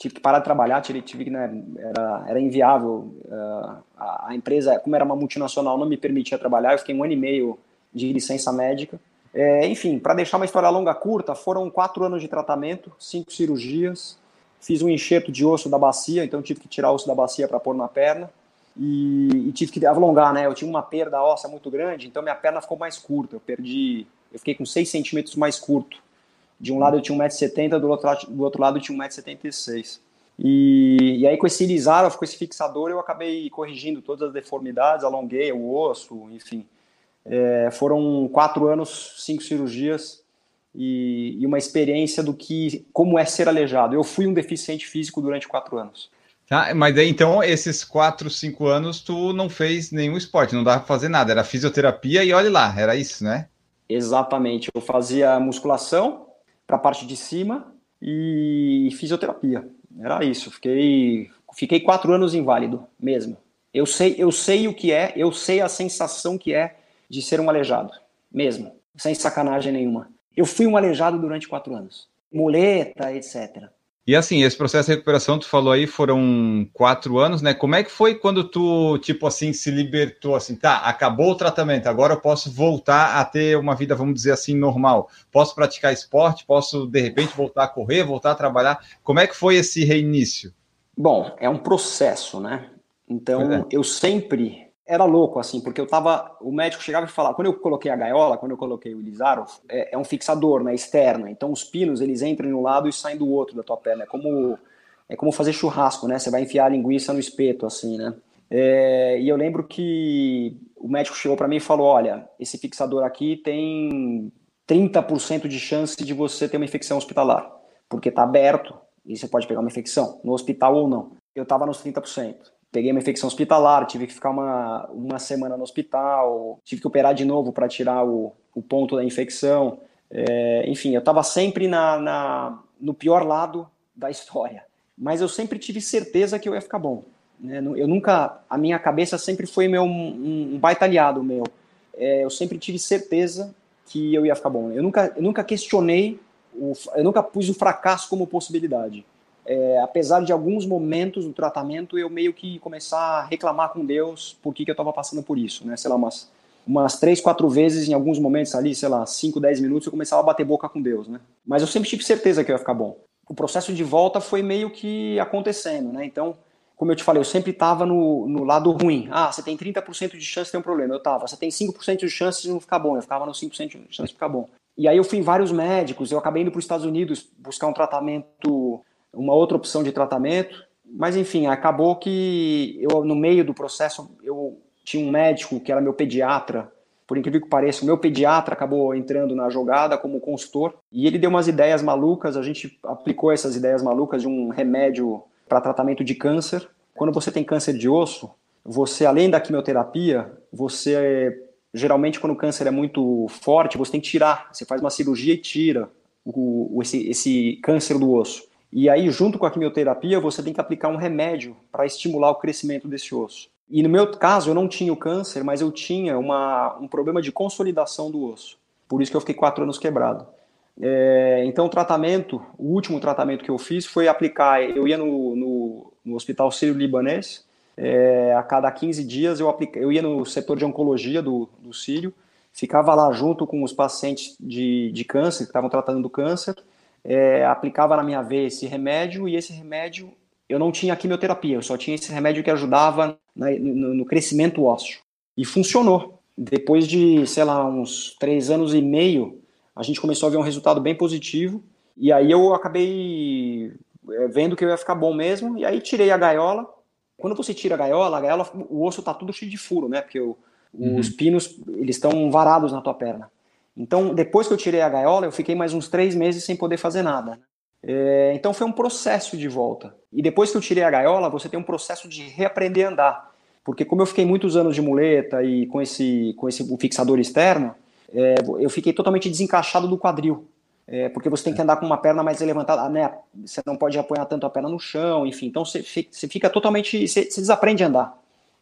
tive que parar de trabalhar, tive, tive que, né, era, era inviável. Uh, a, a, empresa, como era uma multinacional, não me permitia trabalhar, eu fiquei um ano e meio de licença médica. É, enfim, para deixar uma história longa curta, foram quatro anos de tratamento, cinco cirurgias, fiz um enxerto de osso da bacia, então tive que tirar osso da bacia para pôr na perna e, e, tive que alongar, né? Eu tinha uma perda óssea muito grande, então minha perna ficou mais curta. Eu perdi, eu fiquei com 6 centímetros mais curto. De um lado eu tinha 1,70m, do outro, do outro lado eu tinha 1,76m. E, e aí com esse Lizarov, com esse fixador, eu acabei corrigindo todas as deformidades, alonguei o osso, enfim. É, foram quatro anos, cinco cirurgias e, e, uma experiência do que como é ser aleijado. Eu fui um deficiente físico durante quatro anos. Tá, mas aí, então, esses quatro, cinco anos, tu não fez nenhum esporte, não dava pra fazer nada, era fisioterapia e olha lá, era isso, né? Exatamente, eu fazia musculação para a parte de cima e fisioterapia, era isso, fiquei, fiquei quatro anos inválido mesmo. Eu sei, eu sei o que é, eu sei a sensação que é de ser um aleijado, mesmo, sem sacanagem nenhuma. Eu fui um aleijado durante quatro anos, muleta, etc. E assim, esse processo de recuperação, tu falou aí, foram quatro anos, né? Como é que foi quando tu, tipo assim, se libertou, assim, tá, acabou o tratamento, agora eu posso voltar a ter uma vida, vamos dizer assim, normal. Posso praticar esporte, posso, de repente, voltar a correr, voltar a trabalhar. Como é que foi esse reinício? Bom, é um processo, né? Então, é. eu sempre era louco, assim, porque eu tava. O médico chegava e falava, quando eu coloquei a gaiola, quando eu coloquei o Lizarov, é, é, um fixador, né, externo. Então os pinos eles entram em um lado e saem do outro da tua perna. É como, é como fazer churrasco, né? Você vai enfiar a linguiça no espeto, assim, né? É, e eu lembro que o médico chegou para mim e falou: olha, esse fixador aqui tem 30% de chance de você ter uma infecção hospitalar, porque está aberto e você pode pegar uma infecção, no hospital ou não. Eu estava nos 30% peguei uma infecção hospitalar, tive que ficar uma, uma semana no hospital, tive que operar de novo para tirar o, o ponto da infecção. É, enfim, eu estava sempre na, na, no pior lado da história. Mas eu sempre tive certeza que eu ia ficar bom. Né? Eu nunca, a minha cabeça sempre foi meu, um, um baita aliado meu. É, eu sempre tive certeza que eu ia ficar bom. Eu nunca, eu nunca questionei, o, eu nunca pus o fracasso como possibilidade é, apesar de alguns momentos do tratamento eu meio que começar a reclamar com Deus por que, que eu estava passando por isso, né? Sei lá, umas, umas três, quatro vezes em alguns momentos ali, sei lá, cinco, dez minutos eu começava a bater boca com Deus, né? Mas eu sempre tive certeza que eu ia ficar bom. O processo de volta foi meio que acontecendo, né? Então, como eu te falei, eu sempre estava no, no lado ruim. Ah, você tem 30% de chance de ter um problema. Eu estava. Você tem 5% de chance de não ficar bom. Eu ficava no 5% de chance de ficar bom. E aí eu fui em vários médicos. Eu acabei indo para os Estados Unidos buscar um tratamento uma outra opção de tratamento. Mas enfim, acabou que eu no meio do processo eu tinha um médico que era meu pediatra. Por incrível que pareça, o meu pediatra acabou entrando na jogada como consultor e ele deu umas ideias malucas. A gente aplicou essas ideias malucas de um remédio para tratamento de câncer. Quando você tem câncer de osso, você além da quimioterapia, você geralmente quando o câncer é muito forte, você tem que tirar. Você faz uma cirurgia e tira o, esse, esse câncer do osso. E aí, junto com a quimioterapia, você tem que aplicar um remédio para estimular o crescimento desse osso. E no meu caso, eu não tinha o câncer, mas eu tinha uma, um problema de consolidação do osso. Por isso que eu fiquei quatro anos quebrado. É, então, o tratamento, o último tratamento que eu fiz foi aplicar. Eu ia no, no, no Hospital Sírio-Libanês, é, a cada 15 dias eu, aplica, eu ia no setor de oncologia do, do Sírio, ficava lá junto com os pacientes de, de câncer, que estavam tratando do câncer, é, aplicava na minha veia esse remédio, e esse remédio eu não tinha quimioterapia, eu só tinha esse remédio que ajudava na, no, no crescimento ósseo. E funcionou. Depois de, sei lá, uns três anos e meio, a gente começou a ver um resultado bem positivo. E aí eu acabei é, vendo que eu ia ficar bom mesmo. E aí tirei a gaiola. Quando você tira a gaiola, a gaiola, o osso tá tudo cheio de furo, né? Porque uhum. os pinos, eles estão varados na tua perna. Então, depois que eu tirei a gaiola, eu fiquei mais uns três meses sem poder fazer nada. É, então, foi um processo de volta. E depois que eu tirei a gaiola, você tem um processo de reaprender a andar. Porque como eu fiquei muitos anos de muleta e com esse, com esse fixador externo, é, eu fiquei totalmente desencaixado do quadril. É, porque você tem que andar com uma perna mais levantada, né? Você não pode apoiar tanto a perna no chão, enfim. Então você fica, você fica totalmente. Você, você, desaprende a andar.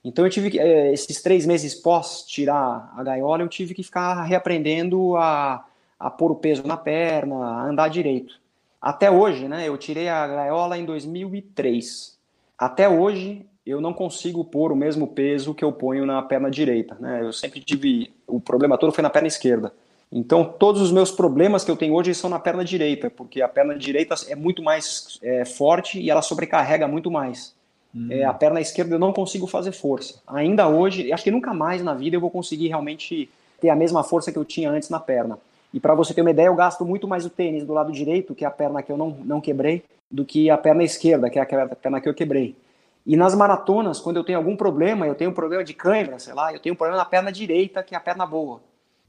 Então eu tive que, é, esses três meses pós tirar a gaiola, eu tive que ficar reaprendendo a, a pôr o peso na perna, a andar direito. Até hoje, né? Eu tirei a gaiola em 2003. Até hoje eu não consigo pôr o mesmo peso que eu ponho na perna direita. Né? Eu sempre tive. O problema todo foi na perna esquerda. Então, todos os meus problemas que eu tenho hoje são na perna direita, porque a perna direita é muito mais é, forte e ela sobrecarrega muito mais. Hum. É, a perna esquerda eu não consigo fazer força. Ainda hoje, acho que nunca mais na vida eu vou conseguir realmente ter a mesma força que eu tinha antes na perna. E para você ter uma ideia, eu gasto muito mais o tênis do lado direito, que é a perna que eu não, não quebrei, do que a perna esquerda, que é a perna que eu quebrei. E nas maratonas, quando eu tenho algum problema, eu tenho um problema de cãibra, sei lá, eu tenho um problema na perna direita, que é a perna boa.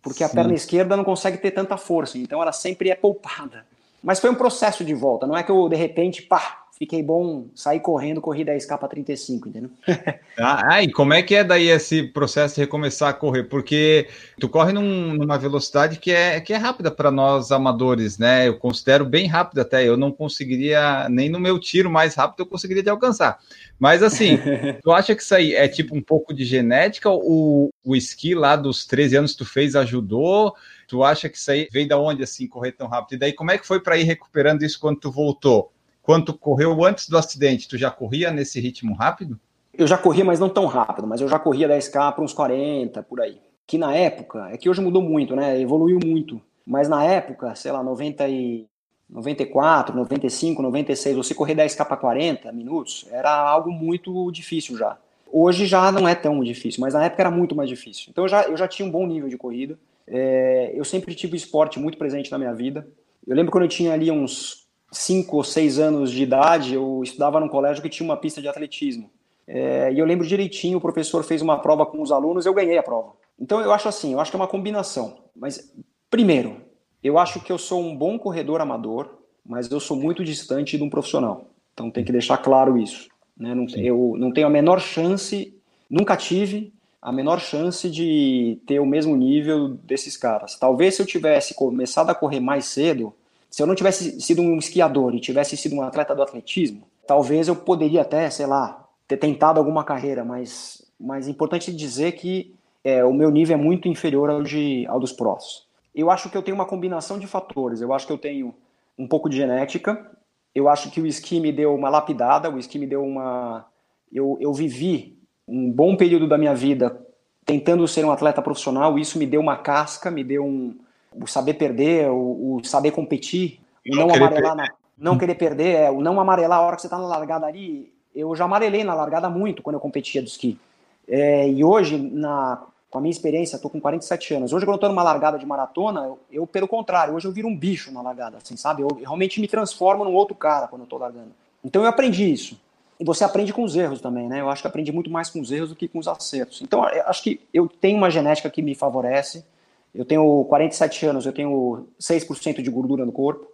Porque Sim. a perna esquerda não consegue ter tanta força, então ela sempre é poupada. Mas foi um processo de volta, não é que eu, de repente, pá, fiquei bom, saí correndo, corri 10k para 35, entendeu? ah, e como é que é daí esse processo de recomeçar a correr? Porque tu corre num, numa velocidade que é, que é rápida para nós amadores, né? Eu considero bem rápido até, eu não conseguiria, nem no meu tiro mais rápido eu conseguiria te alcançar. Mas assim, tu acha que isso aí é tipo um pouco de genética? O, o esqui lá dos 13 anos que tu fez ajudou? Tu acha que isso aí veio da onde assim correr tão rápido? E daí como é que foi para ir recuperando isso quando tu voltou? Quando tu correu antes do acidente, tu já corria nesse ritmo rápido? Eu já corria, mas não tão rápido, mas eu já corria 10k para uns 40 por aí. Que na época, é que hoje mudou muito, né? Evoluiu muito. Mas na época, sei lá, 90 e 94, 95, 96, você correr 10k para 40 minutos era algo muito difícil já. Hoje já não é tão difícil, mas na época era muito mais difícil. Então eu já, eu já tinha um bom nível de corrida. É, eu sempre tive o esporte muito presente na minha vida. Eu lembro quando eu tinha ali uns 5 ou 6 anos de idade, eu estudava num colégio que tinha uma pista de atletismo. É, e eu lembro direitinho, o professor fez uma prova com os alunos, eu ganhei a prova. Então eu acho assim, eu acho que é uma combinação. Mas, primeiro, eu acho que eu sou um bom corredor amador, mas eu sou muito distante de um profissional. Então tem que deixar claro isso. Né? Não, eu não tenho a menor chance, nunca tive a menor chance de ter o mesmo nível desses caras. Talvez se eu tivesse começado a correr mais cedo, se eu não tivesse sido um esquiador e tivesse sido um atleta do atletismo, talvez eu poderia até, sei lá, ter tentado alguma carreira, mas, mas é importante dizer que é, o meu nível é muito inferior ao, de, ao dos prós eu acho que eu tenho uma combinação de fatores. Eu acho que eu tenho um pouco de genética. Eu acho que o esqui me deu uma lapidada, o esqui me deu uma. Eu, eu vivi um bom período da minha vida tentando ser um atleta profissional, isso me deu uma casca, me deu um. O saber perder, o, o saber competir, o não, não amarelar, na, não querer perder, é, o não amarelar a hora que você está na largada ali. Eu já amarelei na largada muito quando eu competia do esqui. É, e hoje, na, com a minha experiência, estou com 47 anos. Hoje, quando eu estou numa largada de maratona, eu, eu, pelo contrário, hoje eu viro um bicho na largada, assim, sabe? Eu, eu realmente me transformo num outro cara quando eu estou largando. Então eu aprendi isso. E você aprende com os erros também, né? Eu acho que aprendi muito mais com os erros do que com os acertos. Então, acho que eu tenho uma genética que me favorece. Eu tenho 47 anos, eu tenho 6% de gordura no corpo.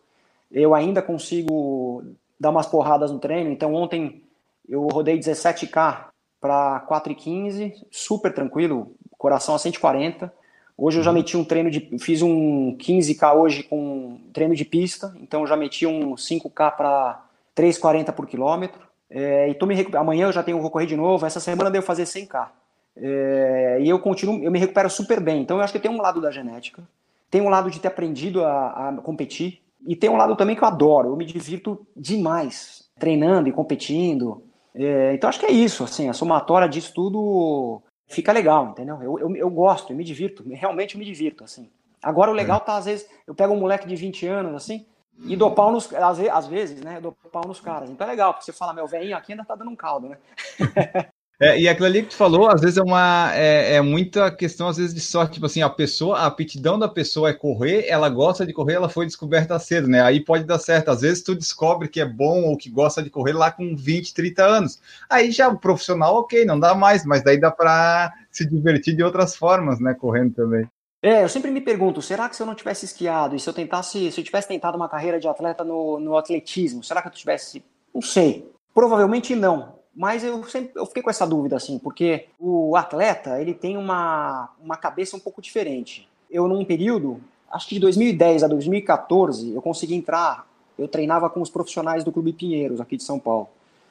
Eu ainda consigo dar umas porradas no treino. Então, ontem eu rodei 17K para 4,15, super tranquilo, coração a 140. Hoje eu já uhum. meti um treino de. Fiz um 15K hoje com treino de pista, então eu já meti um 5K para 3,40 por quilômetro. É, e tô me amanhã eu já tenho vou correr de novo. Essa semana eu devo fazer 100k. É, e eu continuo, eu me recupero super bem. Então eu acho que tem um lado da genética, tem um lado de ter aprendido a, a competir e tem um lado também que eu adoro. Eu me divirto demais treinando e competindo. É, então acho que é isso, assim, a somatória disso tudo fica legal, entendeu? Eu, eu, eu gosto, eu me divirto, realmente eu me divirto, assim. Agora o legal tá, às vezes, eu pego um moleque de 20 anos, assim, e dou pau nos. Às, às vezes, né? Dou pau nos caras. Então é legal, porque você fala, meu velhinho aqui ainda tá dando um caldo, né? É, e aquilo ali que tu falou, às vezes é uma é, é, muita questão, às vezes, de sorte, tipo assim, a pessoa, a aptidão da pessoa é correr, ela gosta de correr, ela foi descoberta cedo, né? Aí pode dar certo. Às vezes tu descobre que é bom ou que gosta de correr lá com 20, 30 anos. Aí já o profissional, ok, não dá mais, mas daí dá para se divertir de outras formas, né? Correndo também. É, eu sempre me pergunto, será que se eu não tivesse esquiado e se eu tentasse, se eu tivesse tentado uma carreira de atleta no, no atletismo, será que eu tivesse, não sei, provavelmente não, mas eu sempre eu fiquei com essa dúvida assim, porque o atleta, ele tem uma, uma cabeça um pouco diferente. Eu num período, acho que de 2010 a 2014, eu consegui entrar, eu treinava com os profissionais do Clube Pinheiros aqui de São Paulo.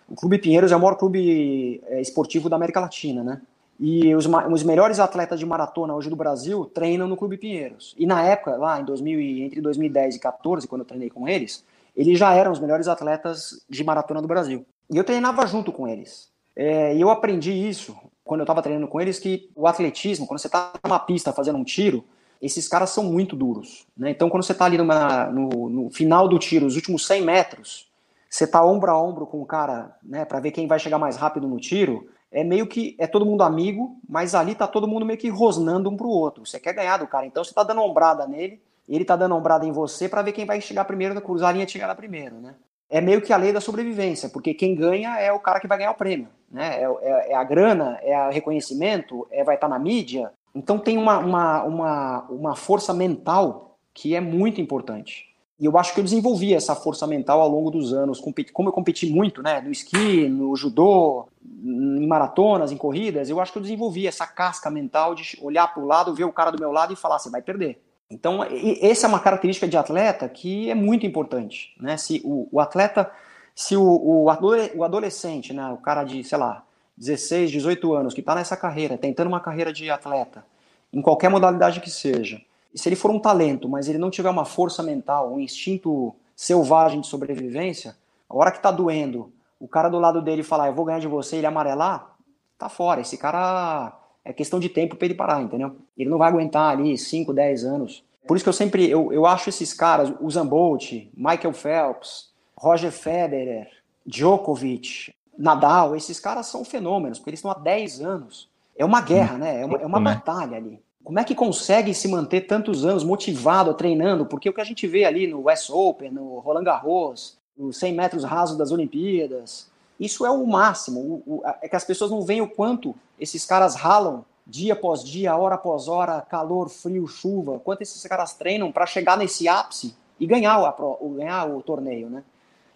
O Clube Pinheiros é o maior clube é, esportivo da América Latina, né? E os, os, melhores atletas de maratona hoje do Brasil treinam no Clube Pinheiros. E na época, lá em 2000, entre 2010 e 2014, quando eu treinei com eles, eles já eram os melhores atletas de maratona do Brasil. E eu treinava junto com eles. É, e eu aprendi isso quando eu estava treinando com eles, que o atletismo, quando você está numa pista fazendo um tiro, esses caras são muito duros. Né? Então, quando você está ali numa, no, no, final do tiro, os últimos 100 metros, você está ombro a ombro com o cara, né, para ver quem vai chegar mais rápido no tiro, é meio que é todo mundo amigo, mas ali tá todo mundo meio que rosnando um pro outro. Você quer ganhar do cara, então você tá dando ombrada nele, ele tá dando ombrada em você para ver quem vai chegar primeiro, cruzar a linha de chegada primeiro, né? É meio que a lei da sobrevivência, porque quem ganha é o cara que vai ganhar o prêmio, né? É, é, é a grana, é o reconhecimento, é vai estar tá na mídia. Então tem uma, uma, uma, uma força mental que é muito importante. E eu acho que eu desenvolvi essa força mental ao longo dos anos. Como eu competi muito, né, no esqui, no judô, em maratonas, em corridas, eu acho que eu desenvolvi essa casca mental de olhar para o lado, ver o cara do meu lado e falar: você vai perder. Então, essa é uma característica de atleta que é muito importante. Né? Se o, o atleta, se o, o, adolescente, né, o cara de, sei lá, 16, 18 anos, que está nessa carreira, tentando uma carreira de atleta, em qualquer modalidade que seja, se ele for um talento, mas ele não tiver uma força mental, um instinto selvagem de sobrevivência, a hora que está doendo, o cara do lado dele falar, eu vou ganhar de você, ele amarelar, tá fora. Esse cara é questão de tempo para ele parar, entendeu? Ele não vai aguentar ali 5, 10 anos. Por isso que eu sempre, eu, eu acho esses caras, o Zambolt, Michael Phelps, Roger Federer, Djokovic, Nadal, esses caras são fenômenos, porque eles estão há 10 anos. É uma guerra, né? É uma, é uma né? batalha ali. Como é que consegue se manter tantos anos motivado, treinando? Porque o que a gente vê ali no West Open, no Roland Garros, os 100 metros rasos das Olimpíadas. Isso é o máximo. O, o, é que as pessoas não veem o quanto esses caras ralam dia após dia, hora após hora, calor, frio, chuva, quanto esses caras treinam para chegar nesse ápice e ganhar o, o, ganhar o torneio, né?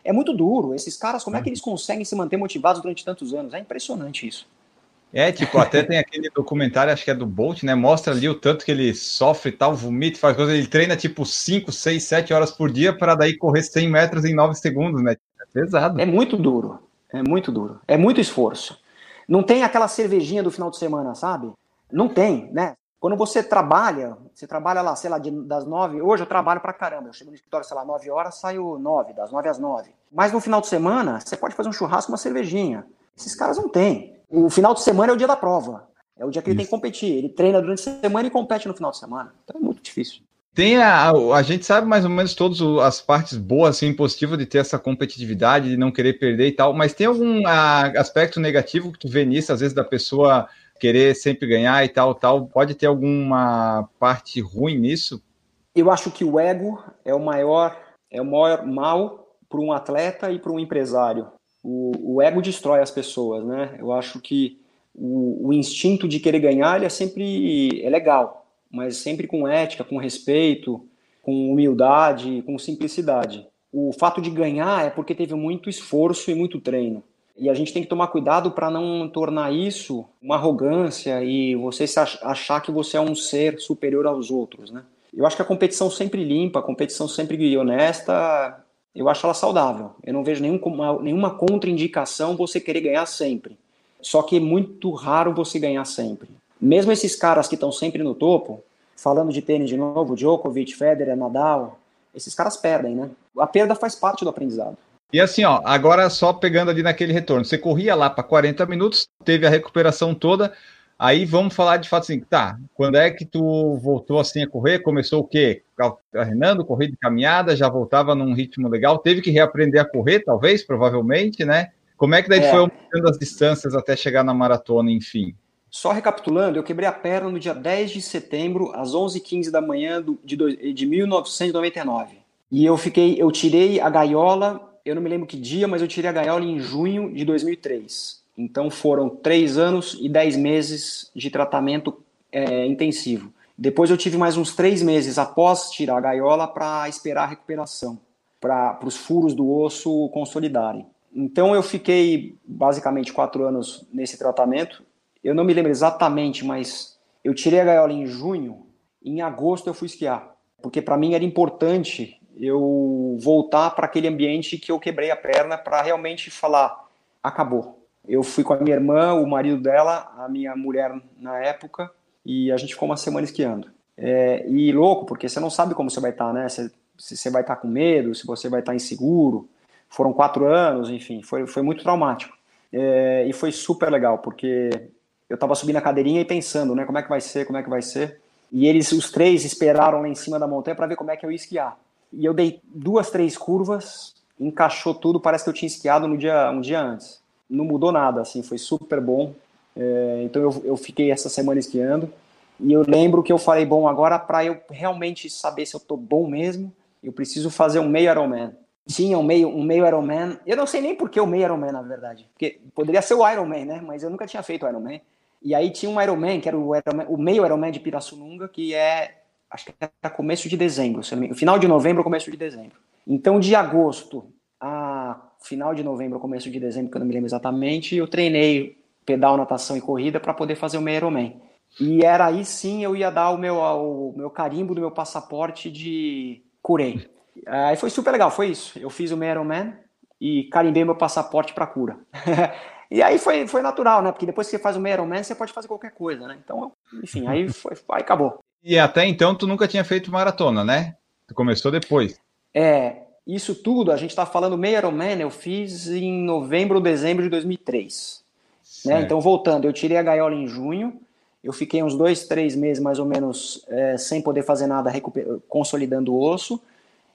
É muito duro. Esses caras, como é que eles conseguem se manter motivados durante tantos anos? É impressionante isso. É, tipo, até tem aquele documentário, acho que é do Bolt, né? Mostra ali o tanto que ele sofre tal, vomita, faz coisa. Ele treina tipo 5, 6, 7 horas por dia para daí correr 100 metros em 9 segundos, né? É pesado. É muito duro. É muito duro. É muito esforço. Não tem aquela cervejinha do final de semana, sabe? Não tem, né? Quando você trabalha, você trabalha lá, sei lá, de, das nove. Hoje eu trabalho pra caramba. Eu chego no escritório, sei lá, nove horas, saio nove, das nove às nove. Mas no final de semana, você pode fazer um churrasco, uma cervejinha. Esses caras não têm. O final de semana é o dia da prova. É o dia que ele tem que competir. Ele treina durante a semana e compete no final de semana. Então é muito difícil. Tem a, a gente sabe mais ou menos todas as partes boas, assim, positivas de ter essa competitividade, de não querer perder e tal, mas tem algum a, aspecto negativo que tu vê nisso, às vezes, da pessoa querer sempre ganhar e tal, tal? Pode ter alguma parte ruim nisso? Eu acho que o ego é o maior, é o maior mal para um atleta e para um empresário o, o ego destrói as pessoas, né? Eu acho que o, o, instinto de querer ganhar ele é sempre é legal, mas sempre com ética, com respeito, com humildade, com simplicidade. O fato de ganhar é porque teve muito esforço e muito treino. E a gente tem que tomar cuidado para não tornar isso uma arrogância e você achar que você é um ser superior aos outros, né? Eu acho que a competição sempre limpa, a competição sempre honesta eu acho ela saudável. Eu não vejo nenhum, nenhuma contraindicação você querer ganhar sempre. Só que é muito raro você ganhar sempre. Mesmo esses caras que estão sempre no topo, falando de tênis de novo, Djokovic, Federer, Nadal, esses caras perdem, né? A perda faz parte do aprendizado. E assim, ó, agora só pegando ali naquele retorno, você corria lá para 40 minutos, teve a recuperação toda, aí vamos falar de fato assim, tá, quando é que tu voltou assim a correr? Começou o quê? Treinando, corrida de caminhada, já voltava num ritmo legal, teve que reaprender a correr, talvez, provavelmente, né? Como é que daí é. foi aumentando as distâncias até chegar na maratona, enfim? Só recapitulando, eu quebrei a perna no dia 10 de setembro, às 11h15 da manhã de, de 1999. E eu fiquei, eu tirei a gaiola eu não me lembro que dia, mas eu tirei a gaiola em junho de 2003. Então foram três anos e dez meses de tratamento é, intensivo. Depois eu tive mais uns três meses após tirar a gaiola para esperar a recuperação, para os furos do osso consolidarem. Então eu fiquei basicamente quatro anos nesse tratamento. Eu não me lembro exatamente, mas eu tirei a gaiola em junho. Em agosto eu fui esquiar, porque para mim era importante eu voltar para aquele ambiente que eu quebrei a perna para realmente falar, acabou. Eu fui com a minha irmã, o marido dela, a minha mulher na época, e a gente ficou uma semana esquiando. É, e louco, porque você não sabe como você vai estar, tá, né? Se, se você vai estar tá com medo, se você vai estar tá inseguro. Foram quatro anos, enfim, foi, foi muito traumático. É, e foi super legal, porque eu estava subindo a cadeirinha e pensando, né? Como é que vai ser, como é que vai ser. E eles, os três, esperaram lá em cima da montanha para ver como é que eu ia esquiar e eu dei duas, três curvas, encaixou tudo, parece que eu tinha esquiado no dia, um dia antes. Não mudou nada, assim, foi super bom. É, então eu, eu fiquei essa semana esquiando. E eu lembro que eu falei, bom, agora para eu realmente saber se eu tô bom mesmo, eu preciso fazer um meio Ironman. Tinha um meio, um meio Ironman. Eu não sei nem por que o meio Ironman, na verdade. Porque poderia ser o Ironman, né? Mas eu nunca tinha feito Ironman. E aí tinha um Ironman, que era o, Ironman, o meio Ironman de Pirassununga, que é acho que era começo de dezembro, final de novembro, começo de dezembro. Então, de agosto a final de novembro, começo de dezembro, que eu não me lembro exatamente, eu treinei pedal, natação e corrida para poder fazer o meio Ironman. E era aí sim eu ia dar o meu, o meu carimbo do meu passaporte de curei. Aí foi super legal, foi isso. Eu fiz o meio Ironman e carimbei meu passaporte para cura. e aí foi, foi natural, né? Porque depois que você faz o meio Ironman, você pode fazer qualquer coisa, né? Então, enfim, aí, foi, aí acabou. E até então tu nunca tinha feito maratona, né? Tu começou depois. É, isso tudo, a gente está falando meio Ironman, eu fiz em novembro ou dezembro de 2003. Né? Então, voltando, eu tirei a gaiola em junho, eu fiquei uns dois, três meses mais ou menos é, sem poder fazer nada, consolidando o osso.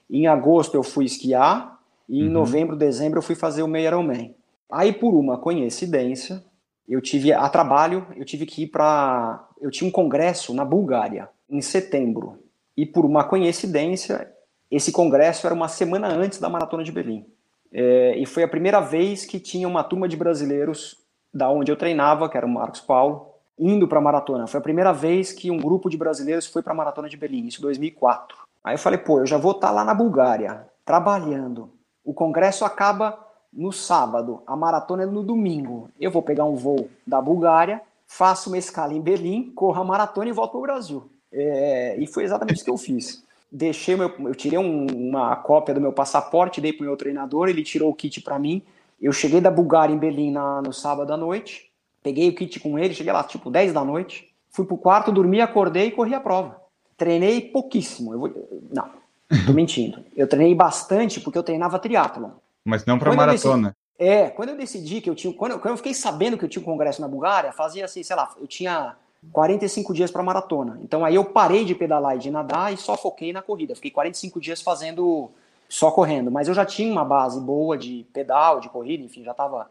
Em agosto eu fui esquiar, e em uhum. novembro, dezembro eu fui fazer o meio Ironman. Aí, por uma coincidência, eu tive a trabalho, eu tive que ir para. Eu tinha um congresso na Bulgária em setembro. E por uma coincidência, esse congresso era uma semana antes da Maratona de Berlim. É, e foi a primeira vez que tinha uma turma de brasileiros da onde eu treinava, que era o Marcos Paulo, indo para a maratona. Foi a primeira vez que um grupo de brasileiros foi para a maratona de Berlim, isso em 2004. Aí eu falei, pô, eu já vou estar tá lá na Bulgária, trabalhando. O congresso acaba no sábado, a maratona é no domingo. Eu vou pegar um voo da Bulgária, faço uma escala em Berlim, corro a maratona e volto para o Brasil. É, e foi exatamente isso que eu fiz. Deixei meu, eu tirei um, uma cópia do meu passaporte, dei para o meu treinador, ele tirou o kit para mim. Eu cheguei da Bulgária em Berlim na, no sábado à noite, peguei o kit com ele, cheguei lá tipo 10 da noite, fui pro quarto, dormi, acordei e corri a prova. Treinei pouquíssimo, eu vou, não, tô mentindo. Eu treinei bastante porque eu treinava triatlon. Mas não para maratona. Decidi, é, quando eu decidi que eu tinha, quando eu, quando eu fiquei sabendo que eu tinha um congresso na Bulgária, fazia assim, sei lá, eu tinha 45 dias para maratona. Então aí eu parei de pedalar e de nadar e só foquei na corrida. Fiquei 45 dias fazendo só correndo, mas eu já tinha uma base boa de pedal, de corrida, enfim, já estava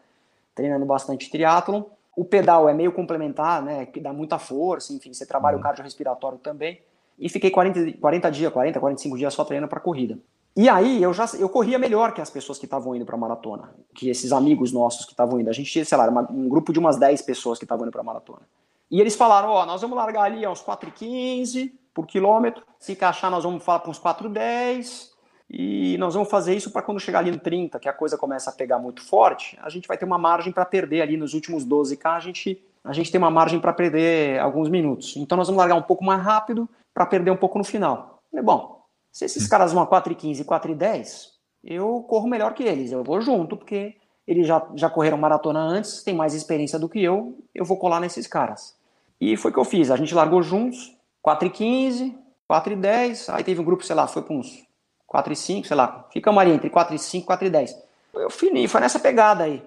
treinando bastante triatlon. O pedal é meio complementar, né, que dá muita força, enfim, você trabalha o uhum. cardiorrespiratório também. E fiquei 40, 40 dias, 40, 45 dias só treinando para corrida. E aí eu já eu corria melhor que as pessoas que estavam indo para maratona, que esses amigos nossos que estavam indo. A gente tinha, sei lá, uma, um grupo de umas 10 pessoas que estavam indo para maratona. E eles falaram: Ó, nós vamos largar ali aos 4,15 por quilômetro. Se encaixar, nós vamos falar para uns 4,10. E nós vamos fazer isso para quando chegar ali no 30, que a coisa começa a pegar muito forte, a gente vai ter uma margem para perder ali nos últimos 12K, a gente, a gente tem uma margem para perder alguns minutos. Então nós vamos largar um pouco mais rápido para perder um pouco no final. E, bom, se esses caras vão a 4,15 e 4,10, eu corro melhor que eles, eu vou junto, porque eles já, já correram maratona antes, têm mais experiência do que eu, eu vou colar nesses caras. E foi o que eu fiz, a gente largou juntos, 4 e 15, 4 e 10, aí teve um grupo, sei lá, foi para uns 4 e 5, sei lá, ficamos ali entre 4 e 5, 4 e 10. Eu fini, foi nessa pegada aí.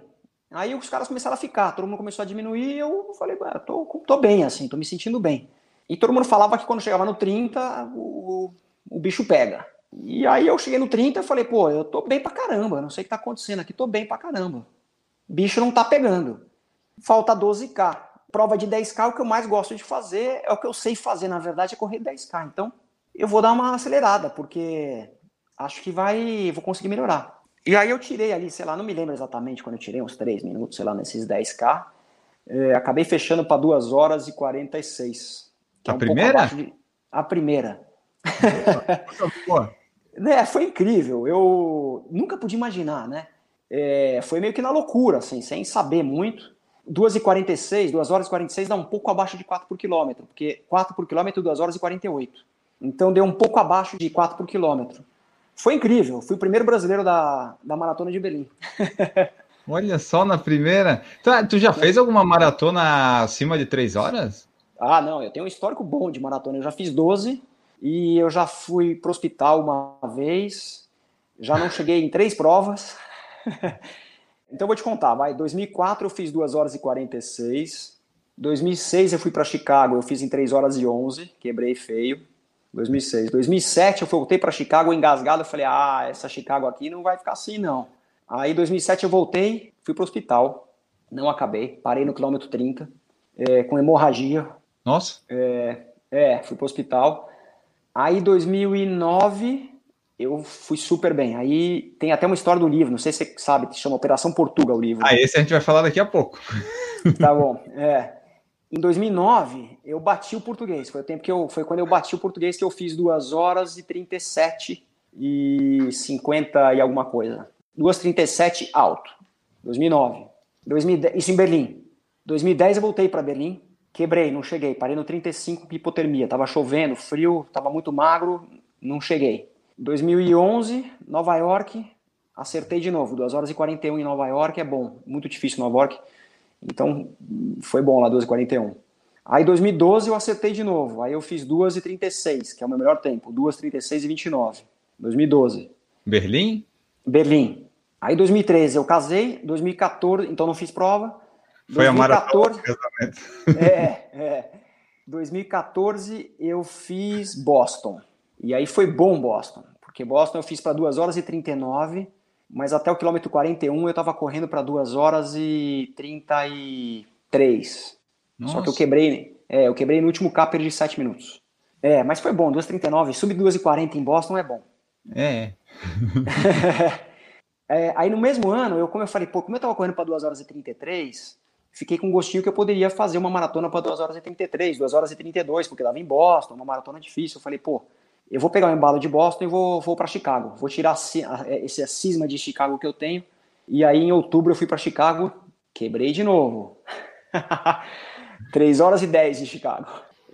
Aí os caras começaram a ficar, todo mundo começou a diminuir, e eu falei, tô, tô bem assim, tô me sentindo bem. E todo mundo falava que quando chegava no 30, o, o bicho pega. E aí eu cheguei no 30 e falei, pô, eu tô bem pra caramba, não sei o que tá acontecendo aqui, tô bem pra caramba. Bicho não tá pegando. Falta 12K. Prova de 10K, o que eu mais gosto de fazer, é o que eu sei fazer, na verdade, é correr 10K. Então, eu vou dar uma acelerada, porque acho que vai, vou conseguir melhorar. E aí eu tirei ali, sei lá, não me lembro exatamente quando eu tirei, uns 3 minutos, sei lá, nesses 10K. É, acabei fechando para 2 horas e 46. a é um primeira? De... A primeira. É, foi incrível. Eu nunca pude imaginar, né? É, foi meio que na loucura, assim, sem saber muito. 2h46, 2 horas e 46 dá um pouco abaixo de 4 por quilômetro, porque 4 por quilômetro, 2 horas e 48. Então deu um pouco abaixo de 4 por quilômetro. Foi incrível, fui o primeiro brasileiro da, da maratona de Berlim. Olha só, na primeira. Tu, tu já fez alguma maratona acima de 3 horas? Ah, não, eu tenho um histórico bom de maratona. Eu já fiz 12 e eu já fui para o hospital uma vez, já não cheguei em três provas. então eu vou te contar, vai. 2004 eu fiz 2 horas e 46. 2006 eu fui para Chicago, eu fiz em 3 horas e 11, quebrei feio. 2006. 2007 eu voltei para Chicago engasgado, eu falei: "Ah, essa Chicago aqui não vai ficar assim não". Aí 2007 eu voltei, fui para o hospital, não acabei, parei no quilômetro 30, é, com hemorragia. Nossa. É, é fui para o hospital. Aí, 2009, eu fui super bem. Aí tem até uma história do livro, não sei se você sabe, que chama Operação Portugal o livro. Ah, esse a gente vai falar daqui a pouco. Tá bom. É. Em 2009, eu bati o português. Foi o tempo que eu, foi quando eu bati o português que eu fiz 2 horas e 37 e 50 e alguma coisa. 2:37 alto. 2009. 2010, isso em Berlim. 2010 eu voltei para Berlim. Quebrei, não cheguei. Parei no 35 com hipotermia. Tava chovendo, frio, tava muito magro, não cheguei. 2011, Nova York, acertei de novo. 2 horas e 41 em Nova York é bom. Muito difícil Nova York. Então, foi bom lá, 2 e 41. Aí 2012 eu acertei de novo. Aí eu fiz 2 e 36, que é o meu melhor tempo. 2 36 e 29. 2012. Berlim? Berlim. Aí 2013 eu casei, 2014, então não fiz prova. Foi 2014, a maratona casamento. É, é. 2014 eu fiz Boston. E aí foi bom Boston, porque Boston eu fiz para 2 horas e 39, mas até o quilômetro 41 eu estava correndo para 2 horas e 33. Nossa. Só que eu quebrei, é, eu quebrei no último cap de 7 minutos. É, mas foi bom, 2,39, sub 2,40 em Boston é bom. É. é. Aí no mesmo ano, eu como eu falei, pô, como eu estava correndo para 2 horas e 33, fiquei com um gostinho que eu poderia fazer uma maratona para 2 horas e 33, 2 horas e 32, porque dava em Boston, uma maratona difícil. Eu falei, pô, eu vou pegar o embalo de Boston e vou, vou para Chicago. Vou tirar esse cisma de Chicago que eu tenho. E aí em outubro eu fui para Chicago, quebrei de novo. 3 horas e 10 de Chicago.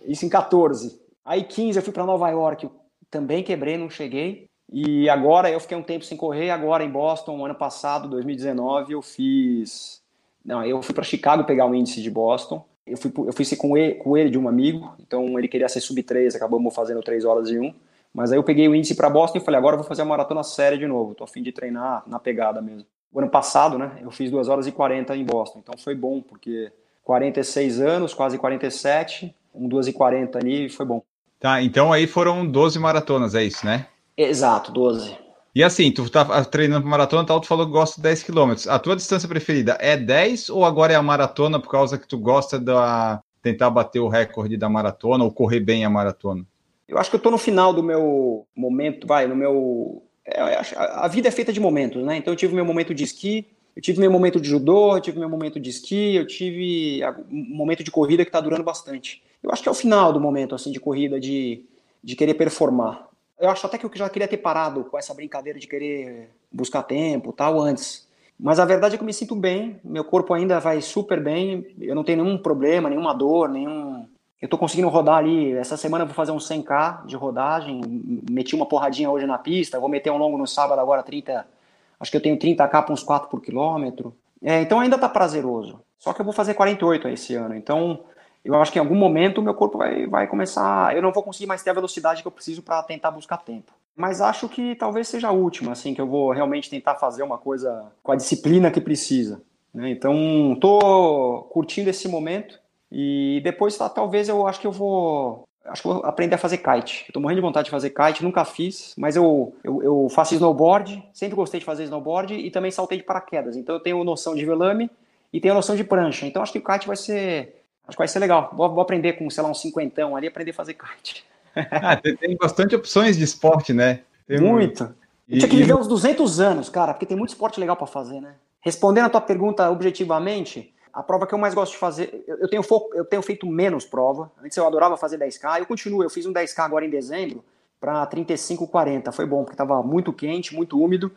Isso em 14. Aí 15 eu fui para Nova York, também quebrei, não cheguei. E agora eu fiquei um tempo sem correr, agora em Boston, ano passado, 2019, eu fiz não, eu fui para Chicago pegar o índice de Boston. Eu fui, eu fui ser com ele, com ele de um amigo, então ele queria ser sub 3, acabamos fazendo 3 horas e 1. Mas aí eu peguei o índice para Boston e falei, agora eu vou fazer a maratona séria de novo, tô a fim de treinar na pegada mesmo. O ano passado, né, eu fiz 2 horas e 40 em Boston, então foi bom, porque 46 anos, quase 47, um 2 e 40 ali, foi bom. Tá, então aí foram 12 maratonas, é isso, né? Exato, 12. E assim, tu tá treinando para maratona, tal, tu falou que gosta de 10 km. A tua distância preferida é 10 ou agora é a maratona por causa que tu gosta de tentar bater o recorde da maratona ou correr bem a maratona? Eu acho que eu tô no final do meu momento, vai, no meu é, a vida é feita de momentos, né? Então eu tive meu momento de esqui, eu tive meu momento de judô, eu tive meu momento de esqui, eu tive um momento de corrida que está durando bastante. Eu acho que é o final do momento assim de corrida de, de querer performar. Eu acho até que eu já queria ter parado com essa brincadeira de querer buscar tempo tal antes. Mas a verdade é que eu me sinto bem, meu corpo ainda vai super bem, eu não tenho nenhum problema, nenhuma dor, nenhum. Eu tô conseguindo rodar ali, essa semana eu vou fazer um 100k de rodagem, meti uma porradinha hoje na pista, vou meter um longo no sábado agora 30, acho que eu tenho 30k para uns 4 por quilômetro. É, então ainda tá prazeroso. Só que eu vou fazer 48 esse ano, então eu acho que em algum momento o meu corpo vai, vai começar, eu não vou conseguir mais ter a velocidade que eu preciso para tentar buscar tempo. Mas acho que talvez seja a última, assim, que eu vou realmente tentar fazer uma coisa com a disciplina que precisa. Né? Então, tô curtindo esse momento e depois, tá, talvez eu acho que eu vou. Acho que vou aprender a fazer kite. Eu tô morrendo de vontade de fazer kite, nunca fiz, mas eu, eu, eu faço snowboard, sempre gostei de fazer snowboard e também saltei de paraquedas. Então eu tenho noção de velame e tenho noção de prancha. Então acho que o kite vai ser. Acho que vai ser legal. Vou, vou aprender com, sei lá, um cinquentão ali, aprender a fazer kite. Ah, tem bastante opções de esporte, né? Tem Muito. Um... Eu tinha que viver uns 200 anos, cara, porque tem muito esporte legal para fazer, né? Respondendo a tua pergunta objetivamente, a prova que eu mais gosto de fazer, eu tenho, foco, eu tenho feito menos prova. Antes eu adorava fazer 10K, eu continuo, eu fiz um 10K agora em dezembro para 35, 40. Foi bom, porque estava muito quente, muito úmido.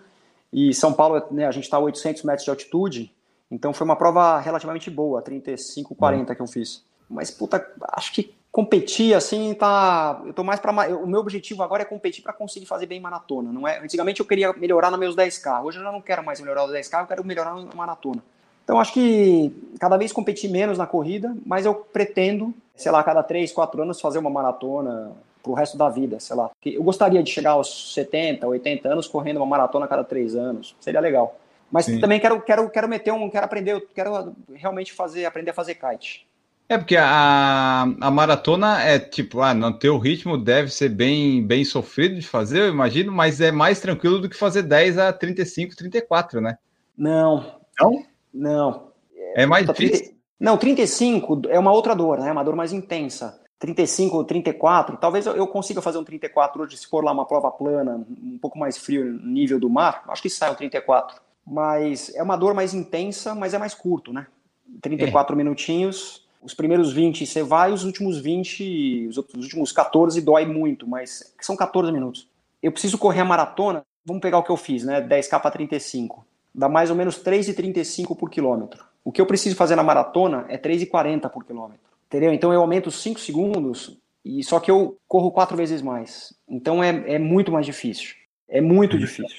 E São Paulo, né, a gente está a 800 metros de altitude, então foi uma prova relativamente boa, 35, 40 que eu fiz. Mas, puta, acho que competir assim tá. Eu tô mais para O meu objetivo agora é competir para conseguir fazer bem maratona. Não é? Antigamente eu queria melhorar nos meus 10K. Hoje eu já não quero mais melhorar os 10K, eu quero melhorar na maratona. Então, acho que cada vez competir menos na corrida, mas eu pretendo, sei lá, cada 3, 4 anos fazer uma maratona pro resto da vida, sei lá. Eu gostaria de chegar aos 70, 80 anos correndo uma maratona a cada 3 anos. Seria legal. Mas Sim. também quero, quero, quero meter um, quero aprender, quero realmente fazer, aprender a fazer kite. É porque a, a maratona é tipo, ah, no teu ritmo deve ser bem, bem sofrido de fazer, eu imagino, mas é mais tranquilo do que fazer 10 a 35, 34, né? Não. Não? Não. É mais difícil? 30... Não, 35 é uma outra dor, né? É uma dor mais intensa. 35 ou 34, talvez eu consiga fazer um 34 hoje, se for lá uma prova plana, um pouco mais frio, nível do mar, acho que sai o 34. Mas é uma dor mais intensa, mas é mais curto, né? 34 é. minutinhos, os primeiros 20 você vai, os últimos 20, os últimos 14 dói muito, mas são 14 minutos. Eu preciso correr a maratona, vamos pegar o que eu fiz, né? 10k para 35 dá mais ou menos 3,35 por quilômetro. O que eu preciso fazer na maratona é 3,40 por quilômetro. Entendeu? Então eu aumento 5 segundos, e só que eu corro quatro vezes mais. Então é, é muito mais difícil. É muito difícil.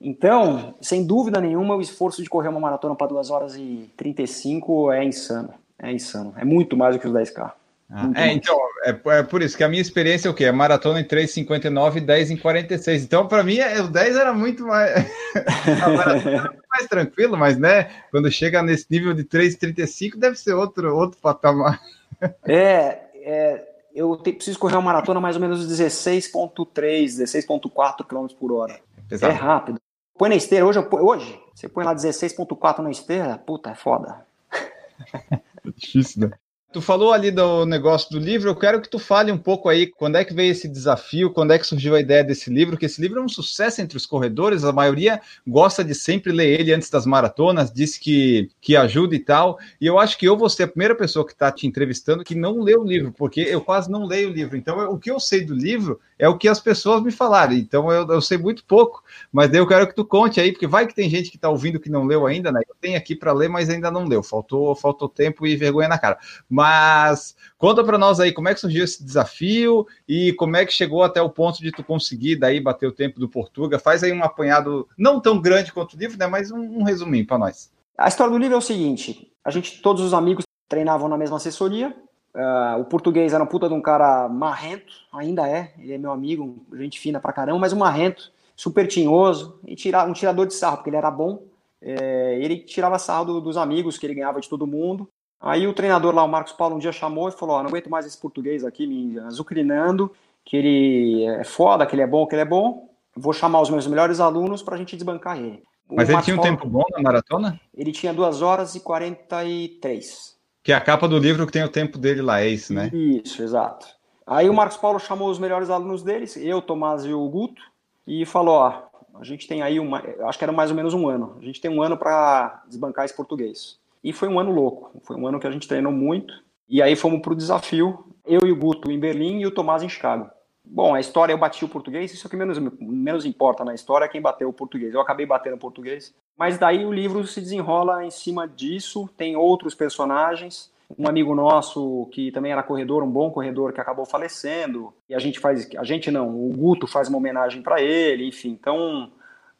Então, sem dúvida nenhuma, o esforço de correr uma maratona para 2 horas e 35 é insano. É insano. É muito mais do que os 10K. Ah, é, então, é, é, por isso que a minha experiência é o quê? É maratona em 3,59 e 10 em 46. Então, para mim, é, o 10 era muito mais. muito mais tranquilo, mas, né, quando chega nesse nível de 3,35, deve ser outro, outro patamar. é, é eu te, preciso correr uma maratona mais ou menos 16,3, 16,4 km por hora. É, é rápido. Põe na esteira, hoje, hoje você põe lá 16,4 na esteira, puta, é foda. É difícil, né? Tu falou ali do negócio do livro, eu quero que tu fale um pouco aí quando é que veio esse desafio, quando é que surgiu a ideia desse livro, que esse livro é um sucesso entre os corredores, a maioria gosta de sempre ler ele antes das maratonas, diz que, que ajuda e tal, e eu acho que eu vou ser a primeira pessoa que está te entrevistando que não leu o livro, porque eu quase não leio o livro, então eu, o que eu sei do livro é o que as pessoas me falaram, então eu, eu sei muito pouco, mas daí eu quero que tu conte aí, porque vai que tem gente que está ouvindo que não leu ainda, né, eu tenho aqui para ler, mas ainda não leu, faltou, faltou tempo e vergonha na cara, mas conta para nós aí como é que surgiu esse desafio e como é que chegou até o ponto de tu conseguir daí bater o tempo do Portuga. Faz aí um apanhado não tão grande quanto o livro, né? Mas um, um resuminho para nós. A história do livro é o seguinte: a gente, todos os amigos treinavam na mesma assessoria. Uh, o português era um puta de um cara marrento, ainda é, ele é meu amigo, gente fina pra caramba, mas um marrento, super tinhoso, e tira, um tirador de sarro, porque ele era bom. É, ele tirava sarro do, dos amigos que ele ganhava de todo mundo. Aí o treinador lá, o Marcos Paulo, um dia chamou e falou: oh, não aguento mais esse português aqui me azucrinando, que ele é foda, que ele é bom, que ele é bom. Vou chamar os meus melhores alunos para a gente desbancar ele. O Mas ele tinha um Paulo, tempo bom na maratona? Ele tinha 2 horas e 43. Que é a capa do livro que tem o tempo dele lá, é isso, né? Isso, exato. Aí o Marcos Paulo chamou os melhores alunos deles, eu, Tomás e o Guto, e falou: ó, a gente tem aí uma, acho que era mais ou menos um ano. A gente tem um ano para desbancar esse português. E foi um ano louco. Foi um ano que a gente treinou muito. E aí fomos para o desafio, eu e o Guto em Berlim e o Tomás em Chicago. Bom, a história eu bati o português, isso é que menos, menos importa na história é quem bateu o português. Eu acabei batendo o português. Mas daí o livro se desenrola em cima disso, tem outros personagens. um amigo nosso que também era corredor, um bom corredor que acabou falecendo, e a gente faz, a gente não, o Guto faz uma homenagem para ele, enfim. Então,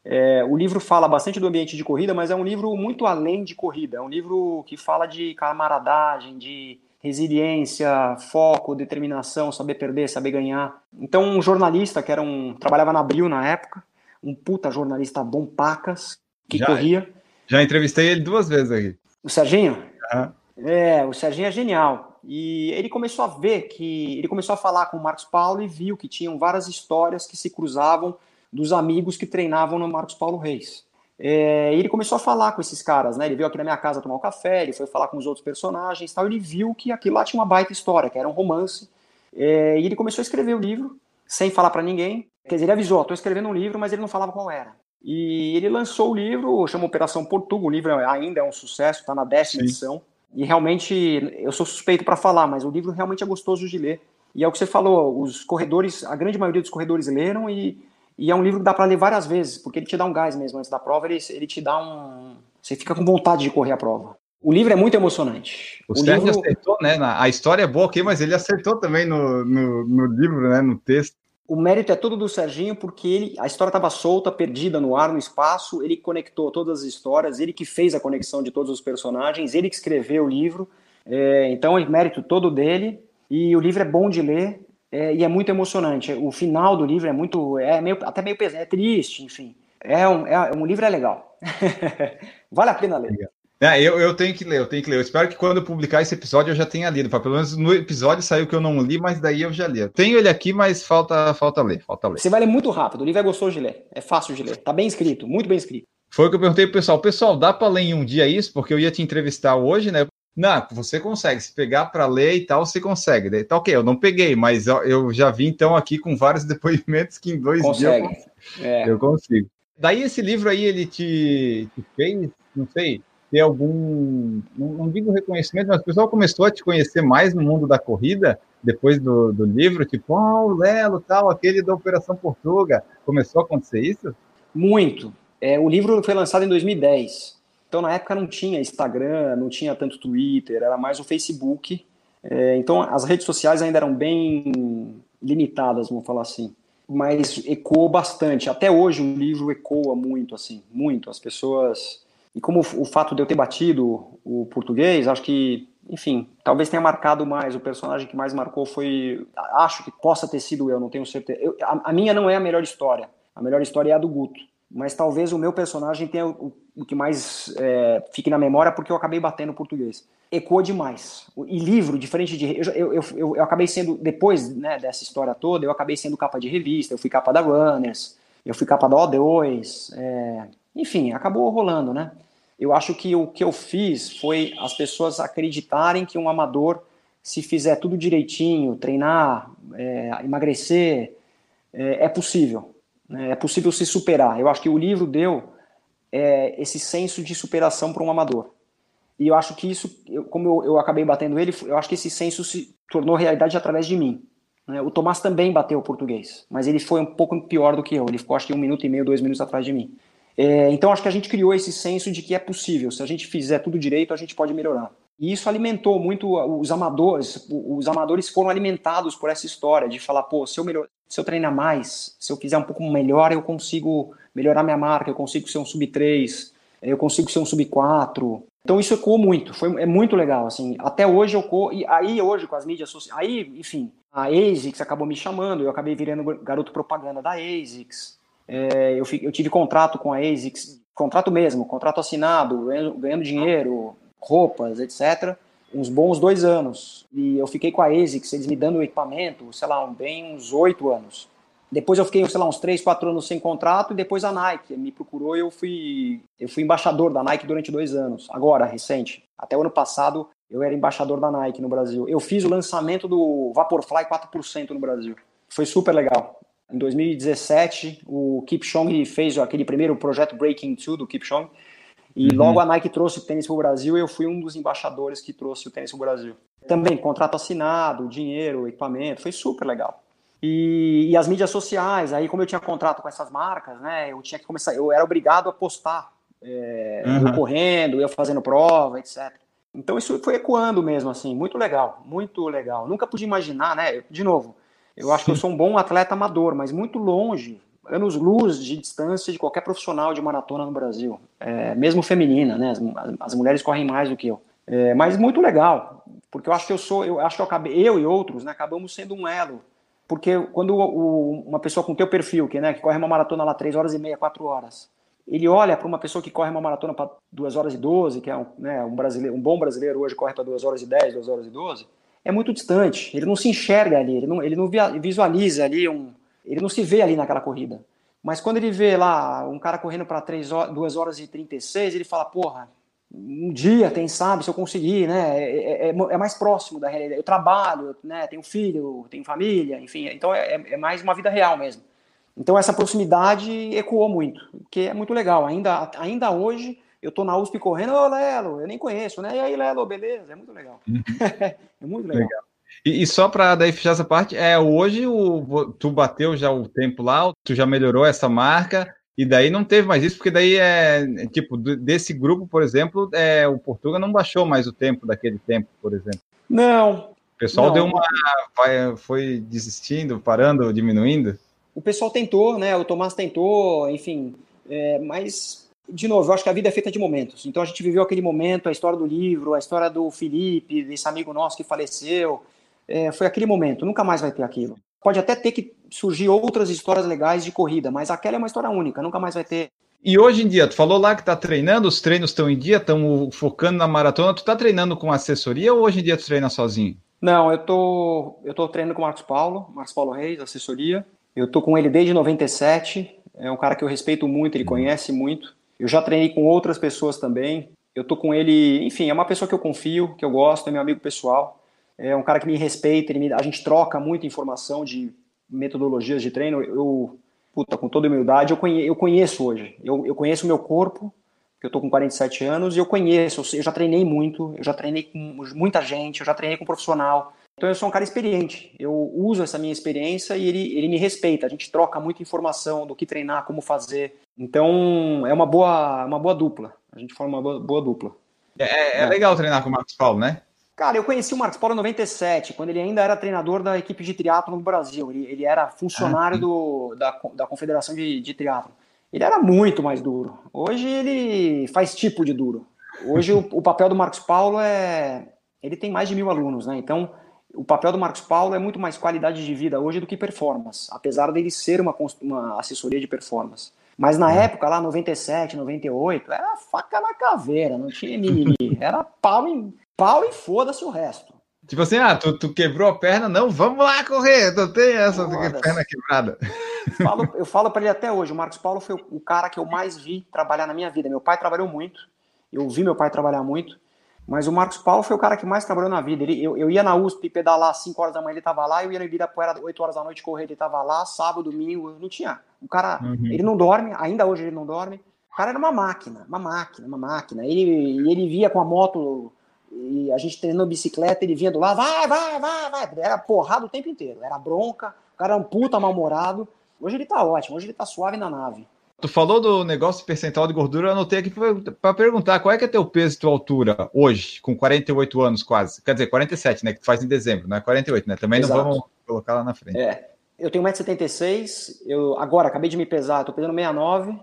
é, o livro fala bastante do ambiente de corrida, mas é um livro muito além de corrida. É um livro que fala de camaradagem, de resiliência, foco, determinação, saber perder, saber ganhar. Então, um jornalista que era um trabalhava na Abril na época, um puta jornalista bom pacas que Já- corria. Já entrevistei ele duas vezes aqui. O Serginho? Aham. É, o Serginho é genial. E ele começou a ver que. Ele começou a falar com o Marcos Paulo e viu que tinham várias histórias que se cruzavam dos amigos que treinavam no Marcos Paulo Reis. É, e ele começou a falar com esses caras, né? Ele veio aqui na minha casa tomar um café, ele foi falar com os outros personagens e tal. Ele viu que aquilo lá tinha uma baita história, que era um romance. É, e ele começou a escrever o livro, sem falar para ninguém. Quer dizer, ele avisou: estou escrevendo um livro, mas ele não falava qual era. E ele lançou o livro, chama Operação Portugal. O livro ainda é um sucesso, está na décima Sim. edição. E realmente, eu sou suspeito para falar, mas o livro realmente é gostoso de ler. E é o que você falou, os corredores, a grande maioria dos corredores leram e, e é um livro que dá para ler várias vezes, porque ele te dá um gás mesmo antes da prova, ele, ele te dá um... Você fica com vontade de correr a prova. O livro é muito emocionante. O, O Sérgio livro- acertou, né? a história é boa aqui, mas ele acertou também no, no, no livro, né? No texto. O mérito é todo do Serginho, porque ele, a história estava solta, perdida no ar, no espaço. Ele conectou todas as histórias, ele que fez a conexão de todos os personagens, ele que escreveu o livro. É, então, é mérito todo dele. E o livro é bom de ler é, e é muito emocionante. O final do livro é muito, é meio, até meio pesado, é triste, enfim. É um, é um livro é legal. vale a pena ler. É, eu, eu tenho que ler, eu tenho que ler. Eu espero que quando eu publicar esse episódio eu já tenha lido. Pelo menos no episódio saiu que eu não li, mas daí eu já li. Eu Tenho ele aqui, mas falta, falta ler, falta ler. Você vai ler muito rápido. O livro é gostoso de ler, é fácil de ler. Tá bem escrito, muito bem escrito. Foi o que eu perguntei pro pessoal. Pessoal, dá para ler em um dia isso? Porque eu ia te entrevistar hoje, né? Não, você consegue. Se pegar para ler e tal, você consegue. Daí, Tá ok, eu não peguei, mas eu- já vi então aqui com vários depoimentos que em dois dias eu Consegue. É. Eu consigo. Daí esse livro aí, ele te, te fez, não sei, ter algum, não, não digo reconhecimento, mas o pessoal começou a te conhecer mais no mundo da corrida, depois do, do livro, tipo, oh, o Lelo, tal, aquele da Operação Portuga. Começou a acontecer isso? Muito. É, o livro foi lançado em 2010. Então, na época, não tinha Instagram, não tinha tanto Twitter, era mais o Facebook. É, então, as redes sociais ainda eram bem limitadas, vamos falar assim. Mas ecoou bastante. Até hoje, o livro ecoa muito, assim, muito. As pessoas. E como o fato de eu ter batido o português, acho que, enfim, talvez tenha marcado mais. O personagem que mais marcou foi. Acho que possa ter sido eu, não tenho certeza. Eu- a, a minha não é a melhor história. A melhor história é a do Guto. Mas talvez o meu personagem tenha o que mais é, fique na memória porque eu acabei batendo português. Ecoa demais. E livro, diferente de. Eu, eu, eu, eu- eu acabei sendo, depois né, dessa história toda, eu acabei sendo capa de revista, eu fui capa da Runners, eu fui capa da O2. é, enfim, acabou rolando, né? Eu acho que o que eu fiz foi as pessoas acreditarem que um amador, se fizer tudo direitinho, treinar, é, emagrecer, é, é possível. né? É possível se superar. Eu acho que o livro deu é, esse senso de superação para um amador. E eu acho que isso, eu- como eu, eu acabei batendo ele, eu acho que esse senso se tornou realidade através de mim. né? O Tomás também bateu o português, mas ele foi um pouco pior do que eu. Ele ficou, acho que um minuto e meio, dois minutos atrás de mim. É, então, acho que a gente criou esse senso de que é possível. Se a gente fizer tudo direito, a gente pode melhorar. E isso alimentou muito os amadores. Os amadores foram alimentados por essa história de falar, pô, se eu, melhor, se eu treinar mais, se eu fizer um pouco melhor, eu consigo melhorar minha marca, eu consigo ser um sub 3, eu consigo ser um sub 4. Então isso ecoou muito, foi, é muito legal, assim, até hoje eu e aí hoje com as mídias sociais, aí, enfim, a ASICS acabou me chamando, eu acabei virando garoto propaganda da ASICS, é, eu, eu tive contrato com a ASICS, contrato mesmo, contrato assinado, ganhando, ganhando dinheiro, roupas, etc., uns bons dois anos, e eu fiquei com a ASICS, eles me dando o equipamento, sei lá, bem uns oito anos. Depois eu fiquei, sei lá, uns três, quatro anos sem contrato e depois a Nike me procurou e eu fui, eu fui embaixador da Nike durante dois anos. Agora, recente. Até o ano passado eu era embaixador da Nike no Brasil. Eu fiz o lançamento do Vaporfly 4% no Brasil. Foi super legal. Em 2017, o Kipchoge fez aquele primeiro projeto Breaking 2 do Kipchoge. E Uhum. logo a Nike trouxe o tênis para o Brasil e eu fui um dos embaixadores que trouxe o tênis para o Brasil. Também contrato assinado, dinheiro, equipamento, foi super legal. E, e as mídias sociais, aí como eu tinha contrato com essas marcas, né, eu tinha que começar, eu era obrigado a postar, é, Uhum. eu correndo, eu fazendo prova, etc. Então isso foi ecoando mesmo, assim, muito legal, muito legal. Nunca pude imaginar, né? De novo, eu acho que eu sou um bom atleta amador, mas muito longe, anos luz de distância de qualquer profissional de maratona no Brasil, é, mesmo feminina, né? As, as, mulheres correm mais do que eu. É, mas muito legal, porque eu acho que eu sou, eu acho que eu acabei, eu e outros, né, acabamos sendo um elo. Porque quando o, o, uma pessoa com teu perfil, que, né, que corre uma maratona lá 3 horas e meia, 4 horas, ele olha para uma pessoa que corre uma maratona para 2 horas e 12, que é um, né, um, brasileiro, um bom brasileiro hoje corre para 2 horas e 10, 2 horas e 12, é muito distante. Ele não se enxerga ali, ele não, ele não visualiza ali, um, ele não se vê ali naquela corrida. Mas quando ele vê lá um cara correndo para 2 horas e 36, ele fala, porra, um dia, quem sabe, se eu conseguir, né? É, é, é, é mais próximo da realidade. Eu trabalho, né? Tenho filho, tenho família, enfim. Então é, é mais uma vida real mesmo. Então essa proximidade ecoou muito, que é muito legal. Ainda, ainda hoje eu tô na USP correndo, ô Lelo, eu nem conheço, né? E aí, Lelo, beleza? É muito legal. Uhum. é muito legal. legal. E, e, só para daí fechar essa parte, é hoje o, tu bateu já o tempo lá, tu já melhorou essa marca, e daí não teve mais isso, porque daí é, tipo, desse grupo, por exemplo, é, o Portugal não baixou mais o tempo daquele tempo, por exemplo. Não. O pessoal não. deu uma. Foi desistindo, parando, diminuindo? O pessoal tentou, né? O Tomás tentou, enfim. É, mas, de novo, eu acho que a vida é feita de momentos. Então a gente viveu aquele momento, a história do livro, a história do Felipe, desse amigo nosso que faleceu. É, foi aquele momento, nunca mais vai ter aquilo. Pode até ter que surgir outras histórias legais de corrida, mas aquela é uma história única, nunca mais vai ter. E hoje em dia, tu falou lá que tá treinando, os treinos estão em dia, estão focando na maratona. Tu tá treinando com assessoria ou hoje em dia tu treina sozinho? Não, eu tô, eu tô treinando com o Marcos Paulo, Marcos Paulo Reis, assessoria. Eu tô com ele desde 97. É um cara que eu respeito muito, ele conhece muito. Eu já treinei com outras pessoas também. Eu tô com ele, enfim, é uma pessoa que eu confio, que eu gosto, é meu amigo pessoal é um cara que me respeita, me, a gente troca muita informação de metodologias de treino. Eu, puta, com toda humildade, eu, conhe, eu conheço hoje. Eu, eu conheço o meu corpo, que eu tô com 47 anos, e eu conheço, eu já treinei muito, eu já treinei com muita gente, eu já treinei com um profissional. Então eu sou um cara experiente. Eu uso essa minha experiência e ele, ele me respeita. A gente troca muita informação do que treinar, como fazer. Então é uma boa, uma boa dupla. A gente forma uma boa, boa dupla. É, é, é, legal treinar com o Marcos Paulo, né? Cara, eu conheci o Marcos Paulo em 97, quando ele ainda era treinador da equipe de triatlo no Brasil. Ele, ele era funcionário ah, do, da, da Confederação de, de Triatlo. Ele era muito mais duro. Hoje ele faz tipo de duro. Hoje o, o, papel do Marcos Paulo é. Ele tem mais de mil alunos, né? Então, o papel do Marcos Paulo é muito mais qualidade de vida hoje do que performance, apesar dele ser uma, uma assessoria de performance. Mas na é. época, lá, 97, 98, era faca na caveira, não tinha mimimi. Era pau em, pau e foda-se o resto. Tipo assim, ah, tu, tu, quebrou a perna, não, vamos lá correr, tu tem essa perna quebrada. Falo, eu falo para ele até hoje, o Marcos Paulo foi o cara que eu mais vi trabalhar na minha vida. Meu pai trabalhou muito, eu vi meu pai trabalhar muito, mas o Marcos Paulo foi o cara que mais trabalhou na vida. Ele, eu, eu ia na USP pedalar às 5 horas da manhã, ele tava lá, eu ia no Ibirapuera 8 horas da noite correr, ele tava lá, sábado, domingo, não tinha. O cara, uhum. ele não dorme, ainda hoje ele não dorme. O cara era uma máquina, uma máquina, uma máquina. Ele, ele via com a moto e a gente treinando bicicleta, ele vinha do lado, vai, vai, vai, vai. Era porrada o tempo inteiro, era bronca, o cara era um puta mal-humorado. Hoje ele tá ótimo, hoje ele tá suave na nave. Tu falou do negócio percentual de gordura, eu anotei aqui para perguntar qual é que é teu peso e tua altura hoje, com 48 anos quase. Quer dizer, 47, né? Que tu faz em dezembro, não é 48, né? Também Exato. não vamos colocar lá na frente. É. Eu tenho 1,76m, eu agora acabei de me pesar, tô pesando 69,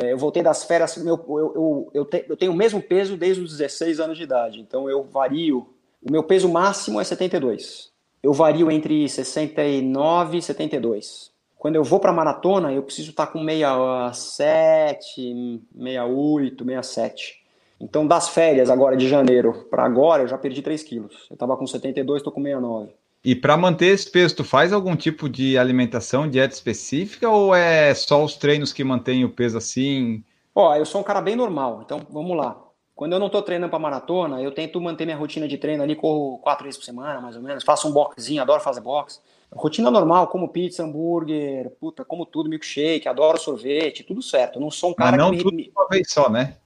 é, eu voltei das férias, meu, eu, eu, eu, te, eu, tenho o mesmo peso desde os 16 anos de idade, então eu vario. O meu peso máximo é 72. Eu vario entre 69 e 72. Quando eu vou para maratona, eu preciso estar tá com 67, 68, 67. Então, das férias agora de janeiro para agora, eu já perdi 3 quilos. Eu estava com 72, estou com 69. E para manter esse peso, tu faz algum tipo de alimentação, dieta específica ou é só os treinos que mantêm o peso assim? Ó, eu sou um cara bem normal, então vamos lá. Quando eu não estou treinando para maratona, eu tento manter minha rotina de treino ali, corro quatro vezes por semana, mais ou menos. Faço um boxzinho, adoro fazer boxe. Rotina normal, como pizza, hambúrguer, puta, como tudo, milkshake, adoro sorvete, tudo certo. Eu não sou um cara Mas não que tudo me... uma vez só, né?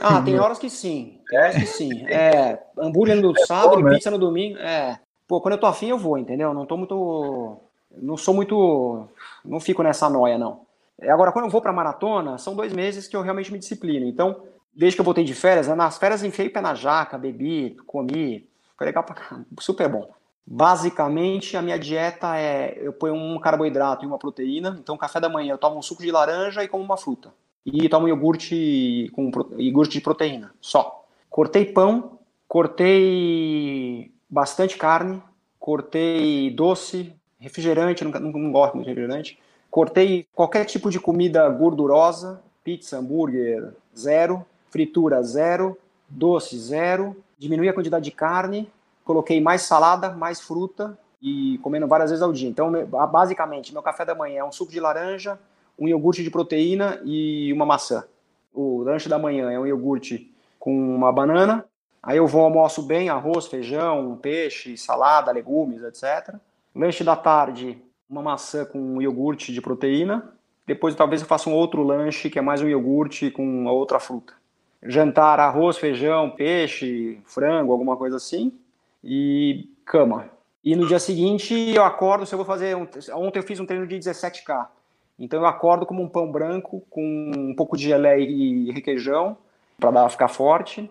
Ah, tem horas que sim. Tem horas que sim. É, hambúrguer no é sábado, bom, né? pizza no domingo. É pô, quando eu tô afim eu vou, entendeu? Não tô muito. Não sou muito. Não fico nessa noia, não. Agora, quando eu vou pra maratona, são dois meses que eu realmente me disciplino. Então, desde que eu voltei de férias, nas férias enfiei pé na jaca, bebi, comi, foi legal pra caramba, super bom. Basicamente, a minha dieta é: eu ponho um carboidrato e uma proteína. Então, café da manhã eu tomo um suco de laranja e como uma fruta. E tomo iogurte com iogurte de proteína, só. Cortei pão, cortei bastante carne, cortei doce, refrigerante, não, não, gosto de refrigerante. Cortei qualquer tipo de comida gordurosa, pizza, hambúrguer, zero. Fritura, zero. Doce, zero. Diminui a quantidade de carne coloquei mais salada, mais fruta e comendo várias vezes ao dia. Então, basicamente, meu café da manhã é um suco de laranja, um iogurte de proteína e uma maçã. O lanche da manhã é um iogurte com uma banana. Aí eu vou almoço bem, arroz, feijão, peixe, salada, legumes, etc. Lanche da tarde, uma maçã com iogurte de proteína. Depois talvez eu faça um outro lanche que é mais um iogurte com outra fruta. Jantar, arroz, feijão, peixe, frango, alguma coisa assim e cama. E no dia seguinte eu acordo, se eu vou fazer. Um, ontem eu fiz um treino de 17K. Então eu acordo como um pão branco com um pouco de geleia e requeijão para ficar forte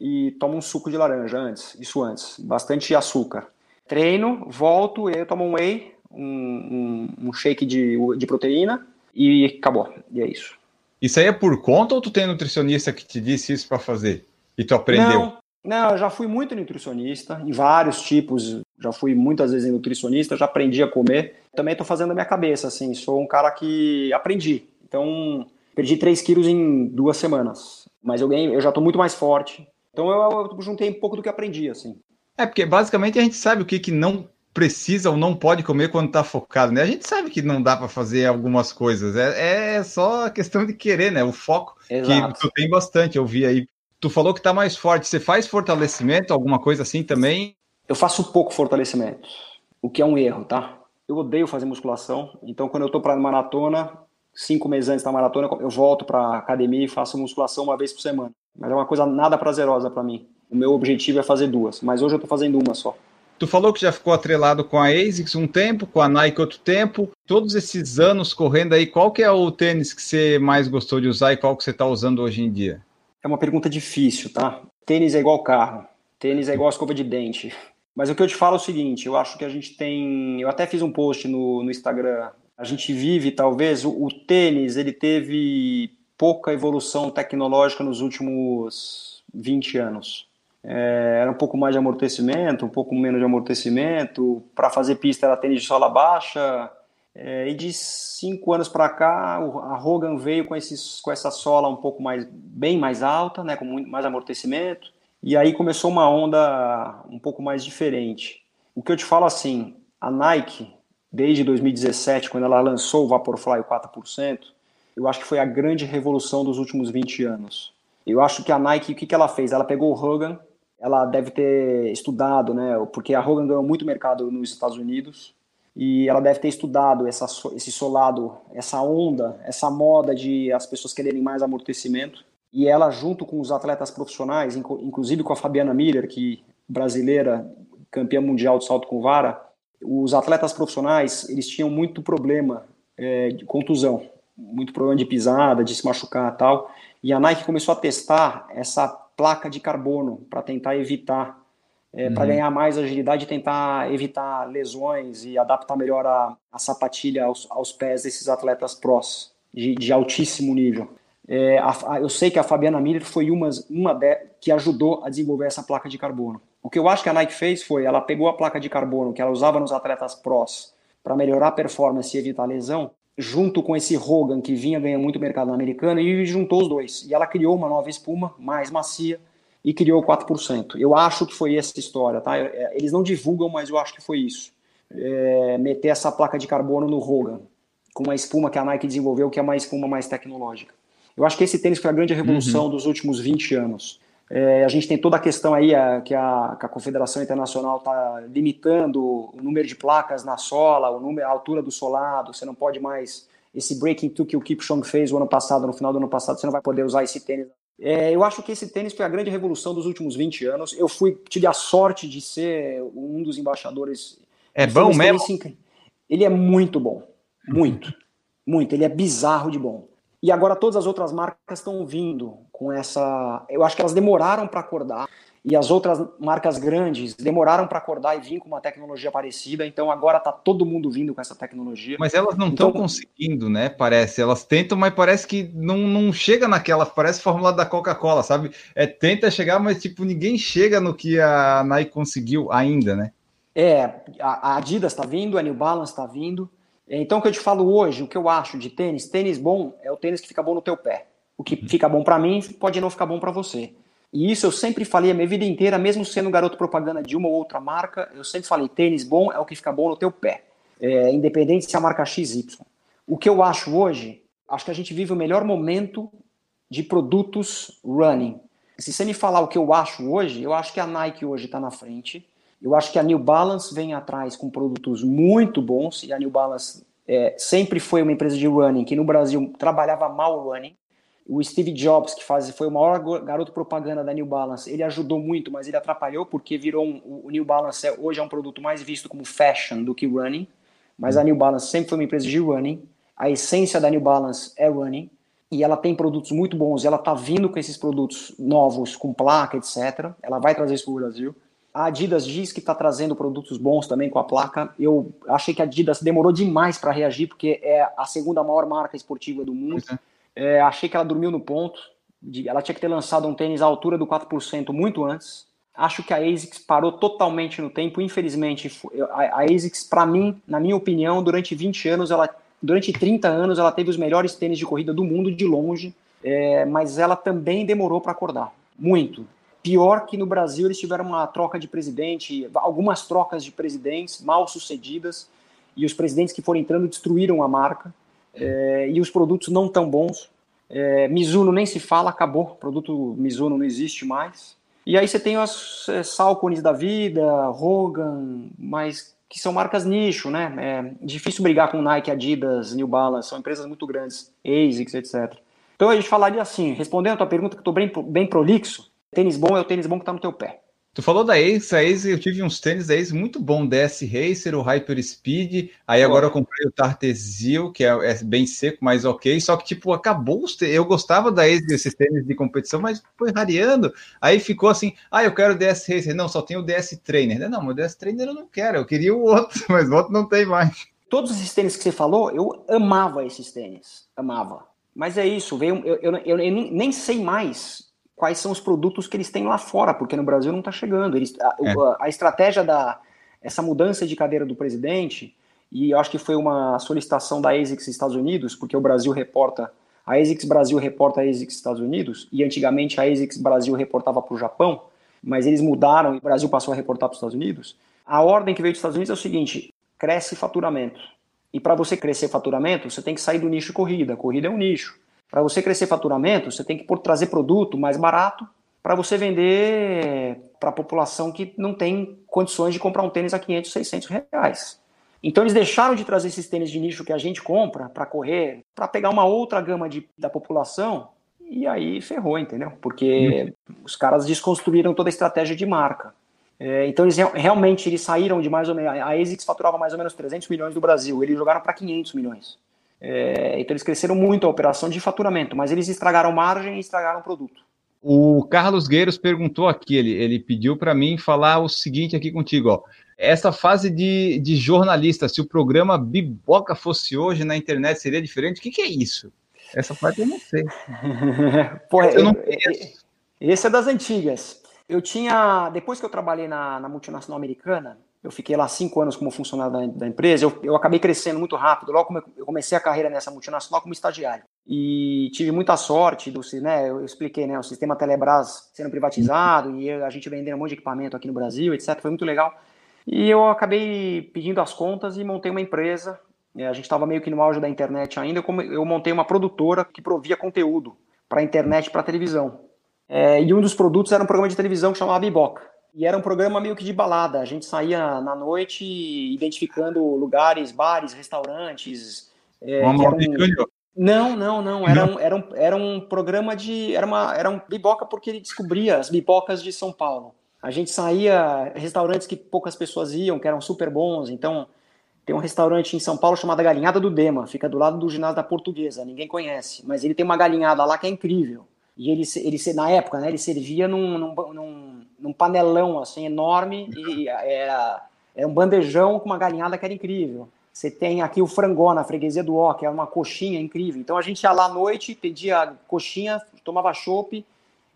e tomo um suco de laranja antes, isso antes, bastante açúcar. Treino, volto, e aí eu tomo um whey, um, um, um shake de, de proteína e acabou. E é isso. Isso aí é por conta ou tu tem nutricionista que te disse isso para fazer? E tu aprendeu? Não, não, eu já fui muito nutricionista, em vários tipos. Já fui muitas vezes nutricionista, já aprendi a comer. Também estou fazendo a minha cabeça, assim. Sou um cara que aprendi. Então, perdi 3 quilos em duas semanas. Mas eu, ganhei, eu já estou muito mais forte. Então, eu, eu, juntei um pouco do que aprendi, assim. É, porque basicamente a gente sabe o que, que não precisa ou não pode comer quando está focado, né? A gente sabe que não dá para fazer algumas coisas. É, é só questão de querer, né? O foco Exato. que tu tem bastante. Eu vi aí Tu falou que tá mais forte. Você faz fortalecimento, alguma coisa assim também? Eu faço pouco fortalecimento, o que é um erro, tá? Eu odeio fazer musculação, então quando eu tô para maratona, cinco meses antes da maratona, eu volto para academia e faço musculação uma vez por semana. Mas é uma coisa nada prazerosa para mim. O meu objetivo é fazer duas, mas hoje eu tô fazendo uma só. Tu falou que já ficou atrelado com a ASICS um tempo, com a Nike outro tempo. Todos esses anos correndo aí, qual que é o tênis que você mais gostou de usar e qual que você está usando hoje em dia? É uma pergunta difícil, tá? Tênis é igual carro, tênis é igual escova de dente. Mas o que eu te falo é o seguinte: eu acho que a gente tem. Eu até fiz um post no, no Instagram. A gente vive, talvez, o, o tênis ele teve pouca evolução tecnológica nos últimos 20 anos. É, era um pouco mais de amortecimento, um pouco menos de amortecimento. Para fazer pista era tênis de sola baixa, é, e de cinco anos para cá, a Hogan veio com, esses, com essa sola um pouco mais, bem mais alta, né, com muito mais amortecimento. E aí começou uma onda um pouco mais diferente. O que eu te falo assim, a Nike, desde 2017, quando ela lançou o Vaporfly 4%, eu acho que foi a grande revolução dos últimos 20 anos. Eu acho que a Nike, o que, ela fez? Ela pegou o Hogan, ela deve ter estudado, né? Porque a Hogan ganhou muito mercado nos Estados Unidos e ela deve ter estudado essa, esse solado, essa onda, essa moda de as pessoas quererem mais amortecimento. E ela, junto com os atletas profissionais, inclusive com a Fabiana Miller, que brasileira, campeã mundial de salto com vara, os atletas profissionais eles tinham muito problema é, de contusão, muito problema de pisada, de se machucar tal. E a Nike começou a testar essa placa de carbono para tentar evitar é, uhum. para ganhar mais agilidade e tentar evitar lesões e adaptar melhor a, a sapatilha aos, aos, pés desses atletas prós de, de altíssimo nível. É, a, a, eu sei que a Fabiana Miller foi uma, uma de, que ajudou a desenvolver essa placa de carbono. O que eu acho que a Nike fez foi, ela pegou a placa de carbono que ela usava nos atletas prós para melhorar a performance e evitar lesão, junto com esse Hogan que vinha ganhando muito mercado no americano e juntou os dois. E ela criou uma nova espuma mais macia, e criou 4%. Eu acho que foi essa história, tá? É, eles não divulgam, mas eu acho que foi isso. É, meter essa placa de carbono no Hogan, com uma espuma que a Nike desenvolveu, que é uma espuma mais tecnológica. Eu acho que esse tênis foi a grande revolução uhum. dos últimos 20 anos. É, a gente tem toda a questão aí a, que, a, que, a, Confederação Internacional está limitando o número de placas na sola, o número, a altura do solado, você não pode mais. Esse breaking two que o Kipchoge fez o ano passado, no final do ano passado, você não vai poder usar esse tênis é, eu acho que esse tênis foi a grande revolução dos últimos 20 anos. Eu fui tive a sorte de ser um dos embaixadores. É bom mesmo? Ele é muito bom. Muito. muito. Ele é bizarro de bom. E agora todas as outras marcas estão vindo com essa. Eu acho que elas demoraram para acordar e as outras marcas grandes demoraram para acordar e vir com uma tecnologia parecida, então agora está todo mundo vindo com essa tecnologia. Mas elas não estão então, conseguindo, né? Parece. Elas tentam, mas parece que não, não chega naquela. Parece fórmula da Coca-Cola, sabe? É, tenta chegar, mas tipo, ninguém chega no que a Nike conseguiu ainda, né? É, a Adidas está vindo, a New Balance está vindo. Então, o que eu te falo hoje, o que eu acho de tênis, tênis bom é o tênis que fica bom no teu pé. O que fica bom para mim pode não ficar bom para você. E isso eu sempre falei a minha vida inteira, mesmo sendo garoto propaganda de uma ou outra marca, eu sempre falei: tênis bom é o que fica bom no teu pé, é, independente se a marca XY. O que eu acho hoje, acho que a gente vive o melhor momento de produtos running. Se você me falar o que eu acho hoje, eu acho que a Nike hoje está na frente. Eu acho que a New Balance vem atrás com produtos muito bons, e a New Balance é, sempre foi uma empresa de running que no Brasil trabalhava mal o running o Steve Jobs, que faz, foi o maior garoto propaganda da New Balance, ele ajudou muito, mas ele atrapalhou porque virou um, o New Balance é, hoje é um produto mais visto como fashion do que running, mas a New Balance sempre foi uma empresa de running, a essência da New Balance é running, e ela tem produtos muito bons, ela está vindo com esses produtos novos, com placa, etc. Ela vai trazer isso para o Brasil. A Adidas diz que está trazendo produtos bons também com a placa. Eu achei que a Adidas demorou demais para reagir, porque é a segunda maior marca esportiva do mundo. É é, achei que ela dormiu no ponto. Ela tinha que ter lançado um tênis à altura do 4% muito antes. Acho que a ASICS parou totalmente no tempo. Infelizmente, a, a ASICS, para mim, na minha opinião, durante 20 anos, ela, durante 30 anos, ela teve os melhores tênis de corrida do mundo de longe. É, mas ela também demorou para acordar. Muito. Pior que no Brasil eles tiveram uma troca de presidente, algumas trocas de presidentes mal sucedidas, e os presidentes que foram entrando destruíram a marca é, e os produtos não tão bons. É, Mizuno nem se fala, acabou. O produto Mizuno não existe mais. E aí você tem as é, Salcones da vida, Rogan, mas que são marcas nicho, né? É difícil brigar com Nike, Adidas, New Balance, são empresas muito grandes, ASICS, etc. Então a gente falaria assim, respondendo a tua pergunta que estou bem, bem prolixo, tênis bom é o tênis bom que está no teu pé. Tu falou da Ace, a Ace, eu tive uns tênis da Ace muito bom, DS Racer, o Hyper Speed, aí agora eu comprei o Tartesil, que é, é, bem seco, mas ok, só que tipo, acabou os tênis, eu gostava da Ace, desses tênis de competição, mas foi rareando, aí ficou assim, ah, eu quero o DS Racer, não, só tem o DS Trainer, não, o DS Trainer eu não quero, eu queria o outro, mas o outro não tem mais. Todos esses tênis que você falou, eu amava esses tênis, amava, mas é isso, veio, eu, eu, eu, eu nem sei mais quais são os produtos que eles têm lá fora, porque no Brasil não está chegando. Eles, a, é. a, a, estratégia da essa mudança de cadeira do presidente, e eu acho que foi uma solicitação da ASICS Estados Unidos, porque o Brasil reporta, a ASICS Brasil reporta a ASICS Estados Unidos, e antigamente a ASICS Brasil reportava para o Japão, mas eles mudaram e o Brasil passou a reportar para os Estados Unidos. A ordem que veio dos Estados Unidos é o seguinte: cresce faturamento. E para você crescer faturamento, você tem que sair do nicho corrida. Corrida é um nicho. Para você crescer faturamento, você tem que trazer produto mais barato para você vender para a população que não tem condições de comprar um tênis a 500, 600 reais. Então eles deixaram de trazer esses tênis de nicho que a gente compra para correr, para pegar uma outra gama de, da população e aí ferrou, entendeu? Porque hum. os caras desconstruíram toda a estratégia de marca. É, então eles realmente eles saíram de mais ou menos a ASICS faturava mais ou menos 300 milhões do Brasil, eles jogaram para 500 milhões. É, então eles cresceram muito a operação de faturamento, mas eles estragaram margem e estragaram produto. O Carlos Gueiros perguntou aqui, ele, ele pediu para mim falar o seguinte aqui contigo, ó. Essa fase de, de jornalista, se o programa Biboca fosse hoje na internet, seria diferente? O que, que é isso? Essa parte eu não sei. Pô, eu não conheço. Esse é das antigas. Eu tinha, depois que eu trabalhei na, na multinacional americana, eu fiquei lá cinco anos como funcionário da, da empresa. Eu, eu, acabei crescendo muito rápido. Logo como eu comecei a carreira nessa multinacional como estagiário. E tive muita sorte do, né? Eu expliquei, né? O sistema Telebrás sendo privatizado e a gente vendendo um monte de equipamento aqui no Brasil, etc. Foi muito legal. E eu acabei pedindo as contas e montei uma empresa. É, a gente estava meio que no auge da internet ainda. Eu montei uma produtora que provia conteúdo para internet e para televisão. É, e um dos produtos era um programa de televisão que chamava Biboca. E era um programa meio que de balada. A gente saía na noite identificando lugares, bares, restaurantes. É, um... Não, não, não. Era um, era, um, era um programa de. Era, uma, era um biboca porque ele descobria as bibocas de São Paulo. A gente saía restaurantes que poucas pessoas iam, que eram super bons. Então, tem um restaurante em São Paulo chamado Galinhada do Dema, fica do lado do ginásio da Portuguesa, ninguém conhece, mas ele tem uma galinhada lá que é incrível. E ele, ele na época, né, ele servia num, num, num, num panelão assim enorme e era, era um bandejão com uma galinhada que era incrível. Você tem aqui o frangó na freguesia do Ó, que é uma coxinha incrível. Então a gente ia lá à noite, pedia coxinha, tomava chopp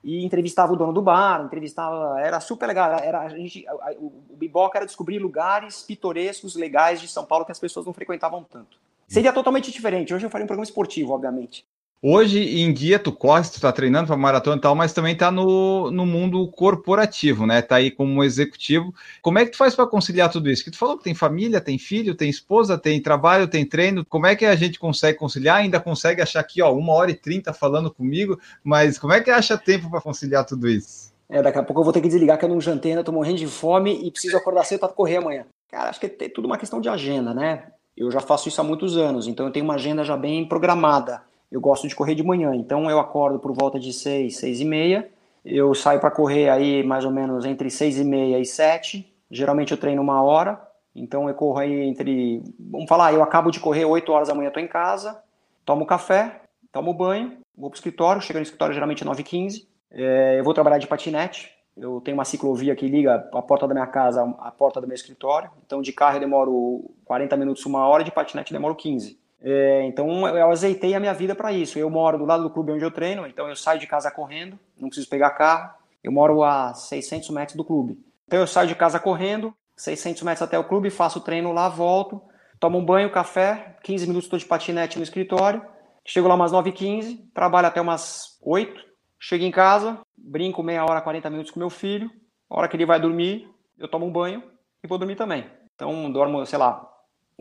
e entrevistava o dono do bar, entrevistava, era super legal, era a gente, o, o biboca era descobrir lugares pitorescos, legais de São Paulo que as pessoas não frequentavam tanto. Seria totalmente diferente. Hoje eu faria um programa esportivo, obviamente. Hoje em dia tu corre, tu tá treinando para maratona e tal, mas também tá no, no mundo corporativo, né? Tá aí como executivo. Como é que tu faz para conciliar tudo isso? Que tu falou que tem família, tem filho, tem esposa, tem trabalho, tem treino. Como é que a gente consegue conciliar? Ainda consegue achar aqui, ó, uma hora e trinta falando comigo, mas como é que acha tempo para conciliar tudo isso? É, daqui a pouco eu vou ter que desligar que eu não jantei, ainda tô morrendo de fome e preciso acordar cedo para correr amanhã. Cara, acho que é tudo uma questão de agenda, né? Eu já faço isso há muitos anos, então eu tenho uma agenda já bem programada eu gosto de correr de manhã, então eu acordo por volta de 6, 6 e meia, eu saio para correr aí mais ou menos entre 6 e meia e 7, geralmente eu treino uma hora, então eu corro aí entre, vamos falar, eu acabo de correr 8 horas da manhã, estou em casa, tomo café, tomo banho, vou para o escritório, chego no escritório geralmente 9 e 15, é, eu vou trabalhar de patinete, eu tenho uma ciclovia que liga a porta da minha casa à porta do meu escritório, então de carro eu demoro 40 minutos, uma hora, de patinete eu demoro 15. É, então eu azeitei a minha vida para isso. Eu moro do lado do clube onde eu treino, então eu saio de casa correndo, não preciso pegar carro. Eu moro a 600 metros do clube. Então eu saio de casa correndo, 600 metros até o clube, faço o treino lá, volto, tomo um banho, café, 15 minutos estou de patinete no escritório. Chego lá umas 9h15, trabalho até umas 8 chego em casa, brinco meia hora, 40 minutos com meu filho. A hora que ele vai dormir, eu tomo um banho e vou dormir também. Então dormo, sei lá,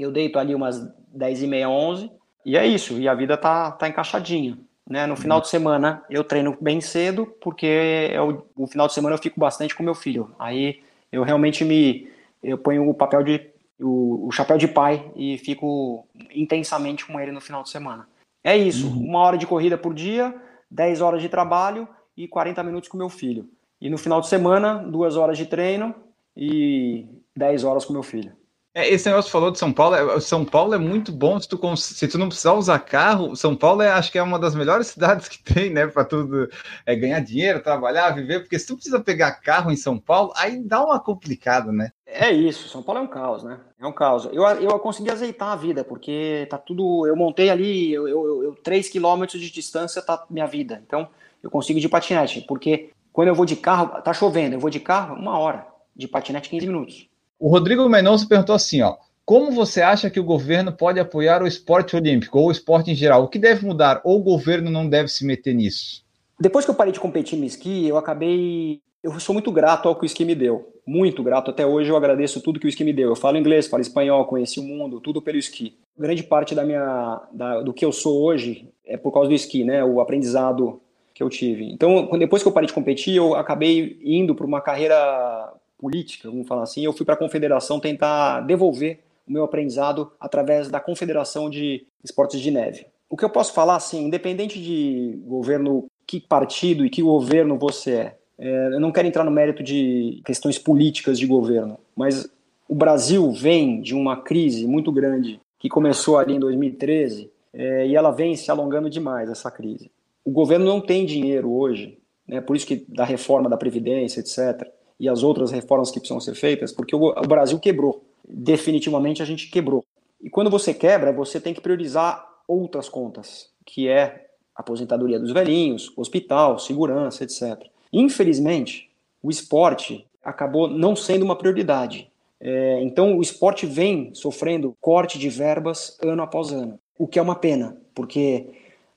eu deito ali umas 10 e meia, 11, e é isso, e a vida tá, tá encaixadinha. Né? No final de semana eu treino bem cedo, porque eu, no final de semana eu fico bastante com meu filho. Aí eu realmente me eu ponho o papel de o, o chapéu de pai e fico intensamente com ele no final de semana. É isso, uhum. uma hora de corrida por dia, 10 horas de trabalho e 40 minutos com meu filho. E no final de semana, duas horas de treino e 10 horas com meu filho. É, esse negócio que falou de São Paulo, é, São Paulo é muito bom se tu, se tu não precisar usar carro. São Paulo é, acho que é uma das melhores cidades que tem, né? Para tudo é, ganhar dinheiro, trabalhar, viver. Porque se tu precisa pegar carro em São Paulo, aí dá uma complicada, né? É isso, São Paulo é um caos, né? É um caos. Eu, eu consegui azeitar a vida, porque tá tudo. Eu montei ali, eu, eu, eu 3 quilômetros de distância tá minha vida. Então, eu consigo de patinete, porque quando eu vou de carro, tá chovendo, eu vou de carro, uma hora. De patinete, 15 minutos. O Rodrigo Mendonça perguntou assim, ó. Como você acha que o governo pode apoiar o esporte olímpico ou o esporte em geral? O que deve mudar ou o governo não deve se meter nisso? Depois que eu parei de competir no esqui, eu acabei. Eu sou muito grato ao que o esqui me deu. Muito grato. Até hoje eu agradeço tudo que o esqui me deu. Eu falo inglês, falo espanhol, conheci o mundo, tudo pelo esqui. Grande parte da minha, da, do que eu sou hoje é por causa do esqui, né? O aprendizado que eu tive. Então, depois que eu parei de competir, eu acabei indo para uma carreira política, vamos falar assim, eu fui para a confederação tentar devolver o meu aprendizado através da confederação de esportes de neve. O que eu posso falar, assim, independente de governo, que partido e que governo você é, é eu não quero entrar no mérito de questões políticas de governo, mas o Brasil vem de uma crise muito grande que começou ali em 2013 é, e ela vem se alongando demais, essa crise. O governo não tem dinheiro hoje, né, por isso que da reforma da Previdência, etc., e as outras reformas que precisam ser feitas, porque o, Brasil quebrou. Definitivamente a gente quebrou. E quando você quebra, você tem que priorizar outras contas, que é aposentadoria dos velhinhos, hospital, segurança, etc. Infelizmente, o esporte acabou não sendo uma prioridade. É, então, o esporte vem sofrendo corte de verbas ano após ano, o que é uma pena, porque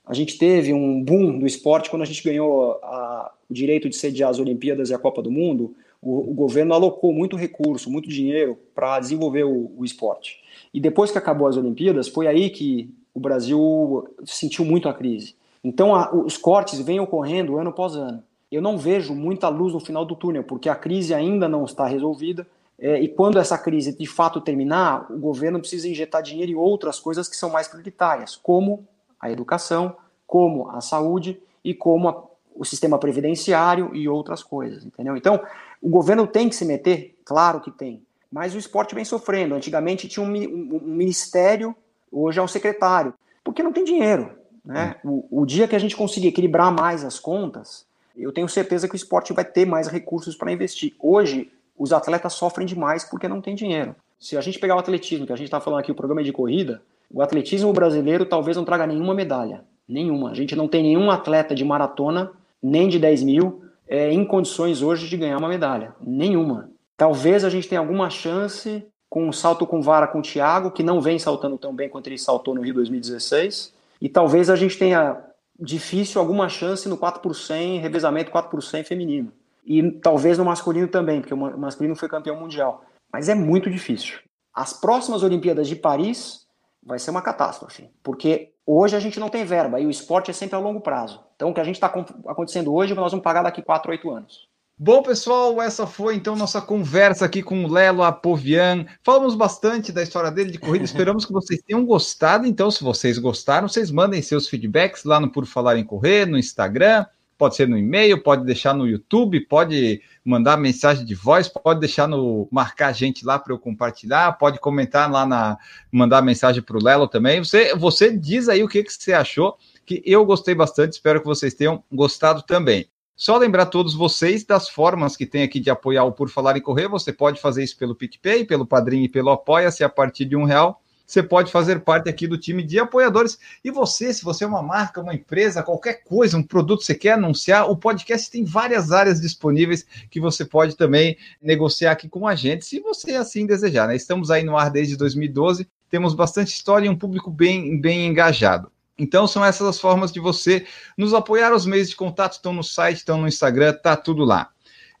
a gente teve um boom do esporte quando a gente ganhou a, o direito de sediar as Olimpíadas e a Copa do Mundo o, o governo alocou muito recurso, muito dinheiro para desenvolver o, o esporte. E depois que acabou as Olimpíadas, foi aí que o Brasil sentiu muito a crise. Então, a, os cortes vêm ocorrendo ano após ano. Eu não vejo muita luz no final do túnel, porque a crise ainda não está resolvida. É, e quando essa crise de fato terminar, o governo precisa injetar dinheiro em outras coisas que são mais prioritárias, como a educação, como a saúde e como a, o sistema previdenciário e outras coisas, entendeu? Então, o governo tem que se meter? Claro que tem. Mas o esporte vem sofrendo. Antigamente tinha um, um, um ministério, hoje é um secretário. Porque não tem dinheiro. Né? O, o dia que a gente conseguir equilibrar mais as contas, eu tenho certeza que o esporte vai ter mais recursos para investir. Hoje, os atletas sofrem demais porque não tem dinheiro. Se a gente pegar o atletismo, que a gente está falando aqui, o programa é de corrida, o atletismo brasileiro talvez não traga nenhuma medalha. Nenhuma. A gente não tem nenhum atleta de maratona, nem de 10 mil, é, em condições hoje de ganhar uma medalha. Nenhuma. Talvez a gente tenha alguma chance com um salto com vara com o Thiago, que não vem saltando tão bem quanto ele saltou no Rio 2016. E talvez a gente tenha difícil alguma chance no 4 por 100, revezamento 4 por 100 feminino. E talvez no masculino também, porque o masculino foi campeão mundial. Mas é muito difícil. As próximas Olimpíadas de Paris vai ser uma catástrofe, porque hoje a gente não tem verba e o esporte é sempre a longo prazo. Então o que a gente está acontecendo hoje, nós vamos pagar daqui 4, 8 anos. Bom, pessoal, essa foi então nossa conversa aqui com o Lelo Apovian. Falamos bastante da história dele de corrida, esperamos que vocês tenham gostado. Então, se vocês gostaram, vocês mandem seus feedbacks lá no Por Falar em Correr, no Instagram, pode ser no e-mail, pode deixar no YouTube, pode mandar mensagem de voz, pode deixar no marcar a gente lá para eu compartilhar, pode comentar lá na mandar mensagem para o Lelo também. Você, você diz aí o que, que você achou, que eu gostei bastante, espero que vocês tenham gostado também. Só lembrar todos vocês das formas que tem aqui de apoiar o Por Falar em Correr. Você pode fazer isso pelo PicPay, pelo Padrinho e pelo Apoia-se a partir de um real. Você pode fazer parte aqui do time de apoiadores. E você, se você é uma marca, uma empresa, qualquer coisa, um produto que você quer anunciar, o podcast tem várias áreas disponíveis que você pode também negociar aqui com a gente, se você assim desejar. Né? Estamos aí no ar desde 2012, temos bastante história e um público bem, bem engajado. Então são essas as formas de você nos apoiar. Os meios de contato estão no site, estão no Instagram, tá tudo lá.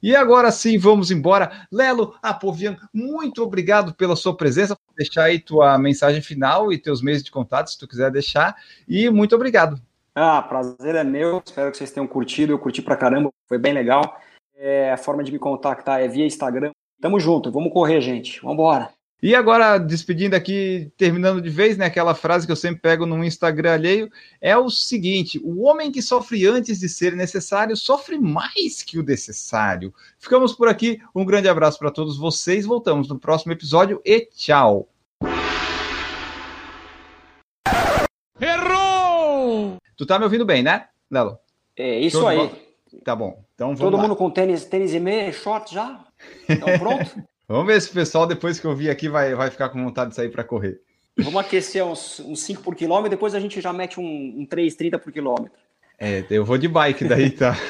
E agora sim, vamos embora. Lelo Apovian, muito obrigado pela sua presença. Vou deixar aí tua mensagem final e teus meios de contato, se tu quiser deixar. E muito obrigado. Ah, prazer é meu. Espero que vocês tenham curtido. Eu curti pra caramba, foi bem legal. É, a forma de me contactar é via Instagram. Tamo junto, vamos correr, gente. Vamos embora. E agora, despedindo aqui, terminando de vez, né? Aquela frase que eu sempre pego no Instagram alheio, é o seguinte: o homem que sofre antes de ser necessário sofre mais que o necessário. Ficamos por aqui. Um grande abraço para todos vocês. Voltamos no próximo episódio e tchau. Errou! Tu tá me ouvindo bem, né, Lelo? É isso Todo aí. Tá bom. Então vamos Todo lá. mundo com tênis, tênis e meia, short já? Então pronto? Vamos ver se o pessoal, depois que eu vi aqui, vai, vai ficar com vontade de sair para correr. Vamos aquecer uns, uns 5 por quilômetro, depois a gente já mete um, um 3,30 por quilômetro. É, eu vou de bike daí, tá?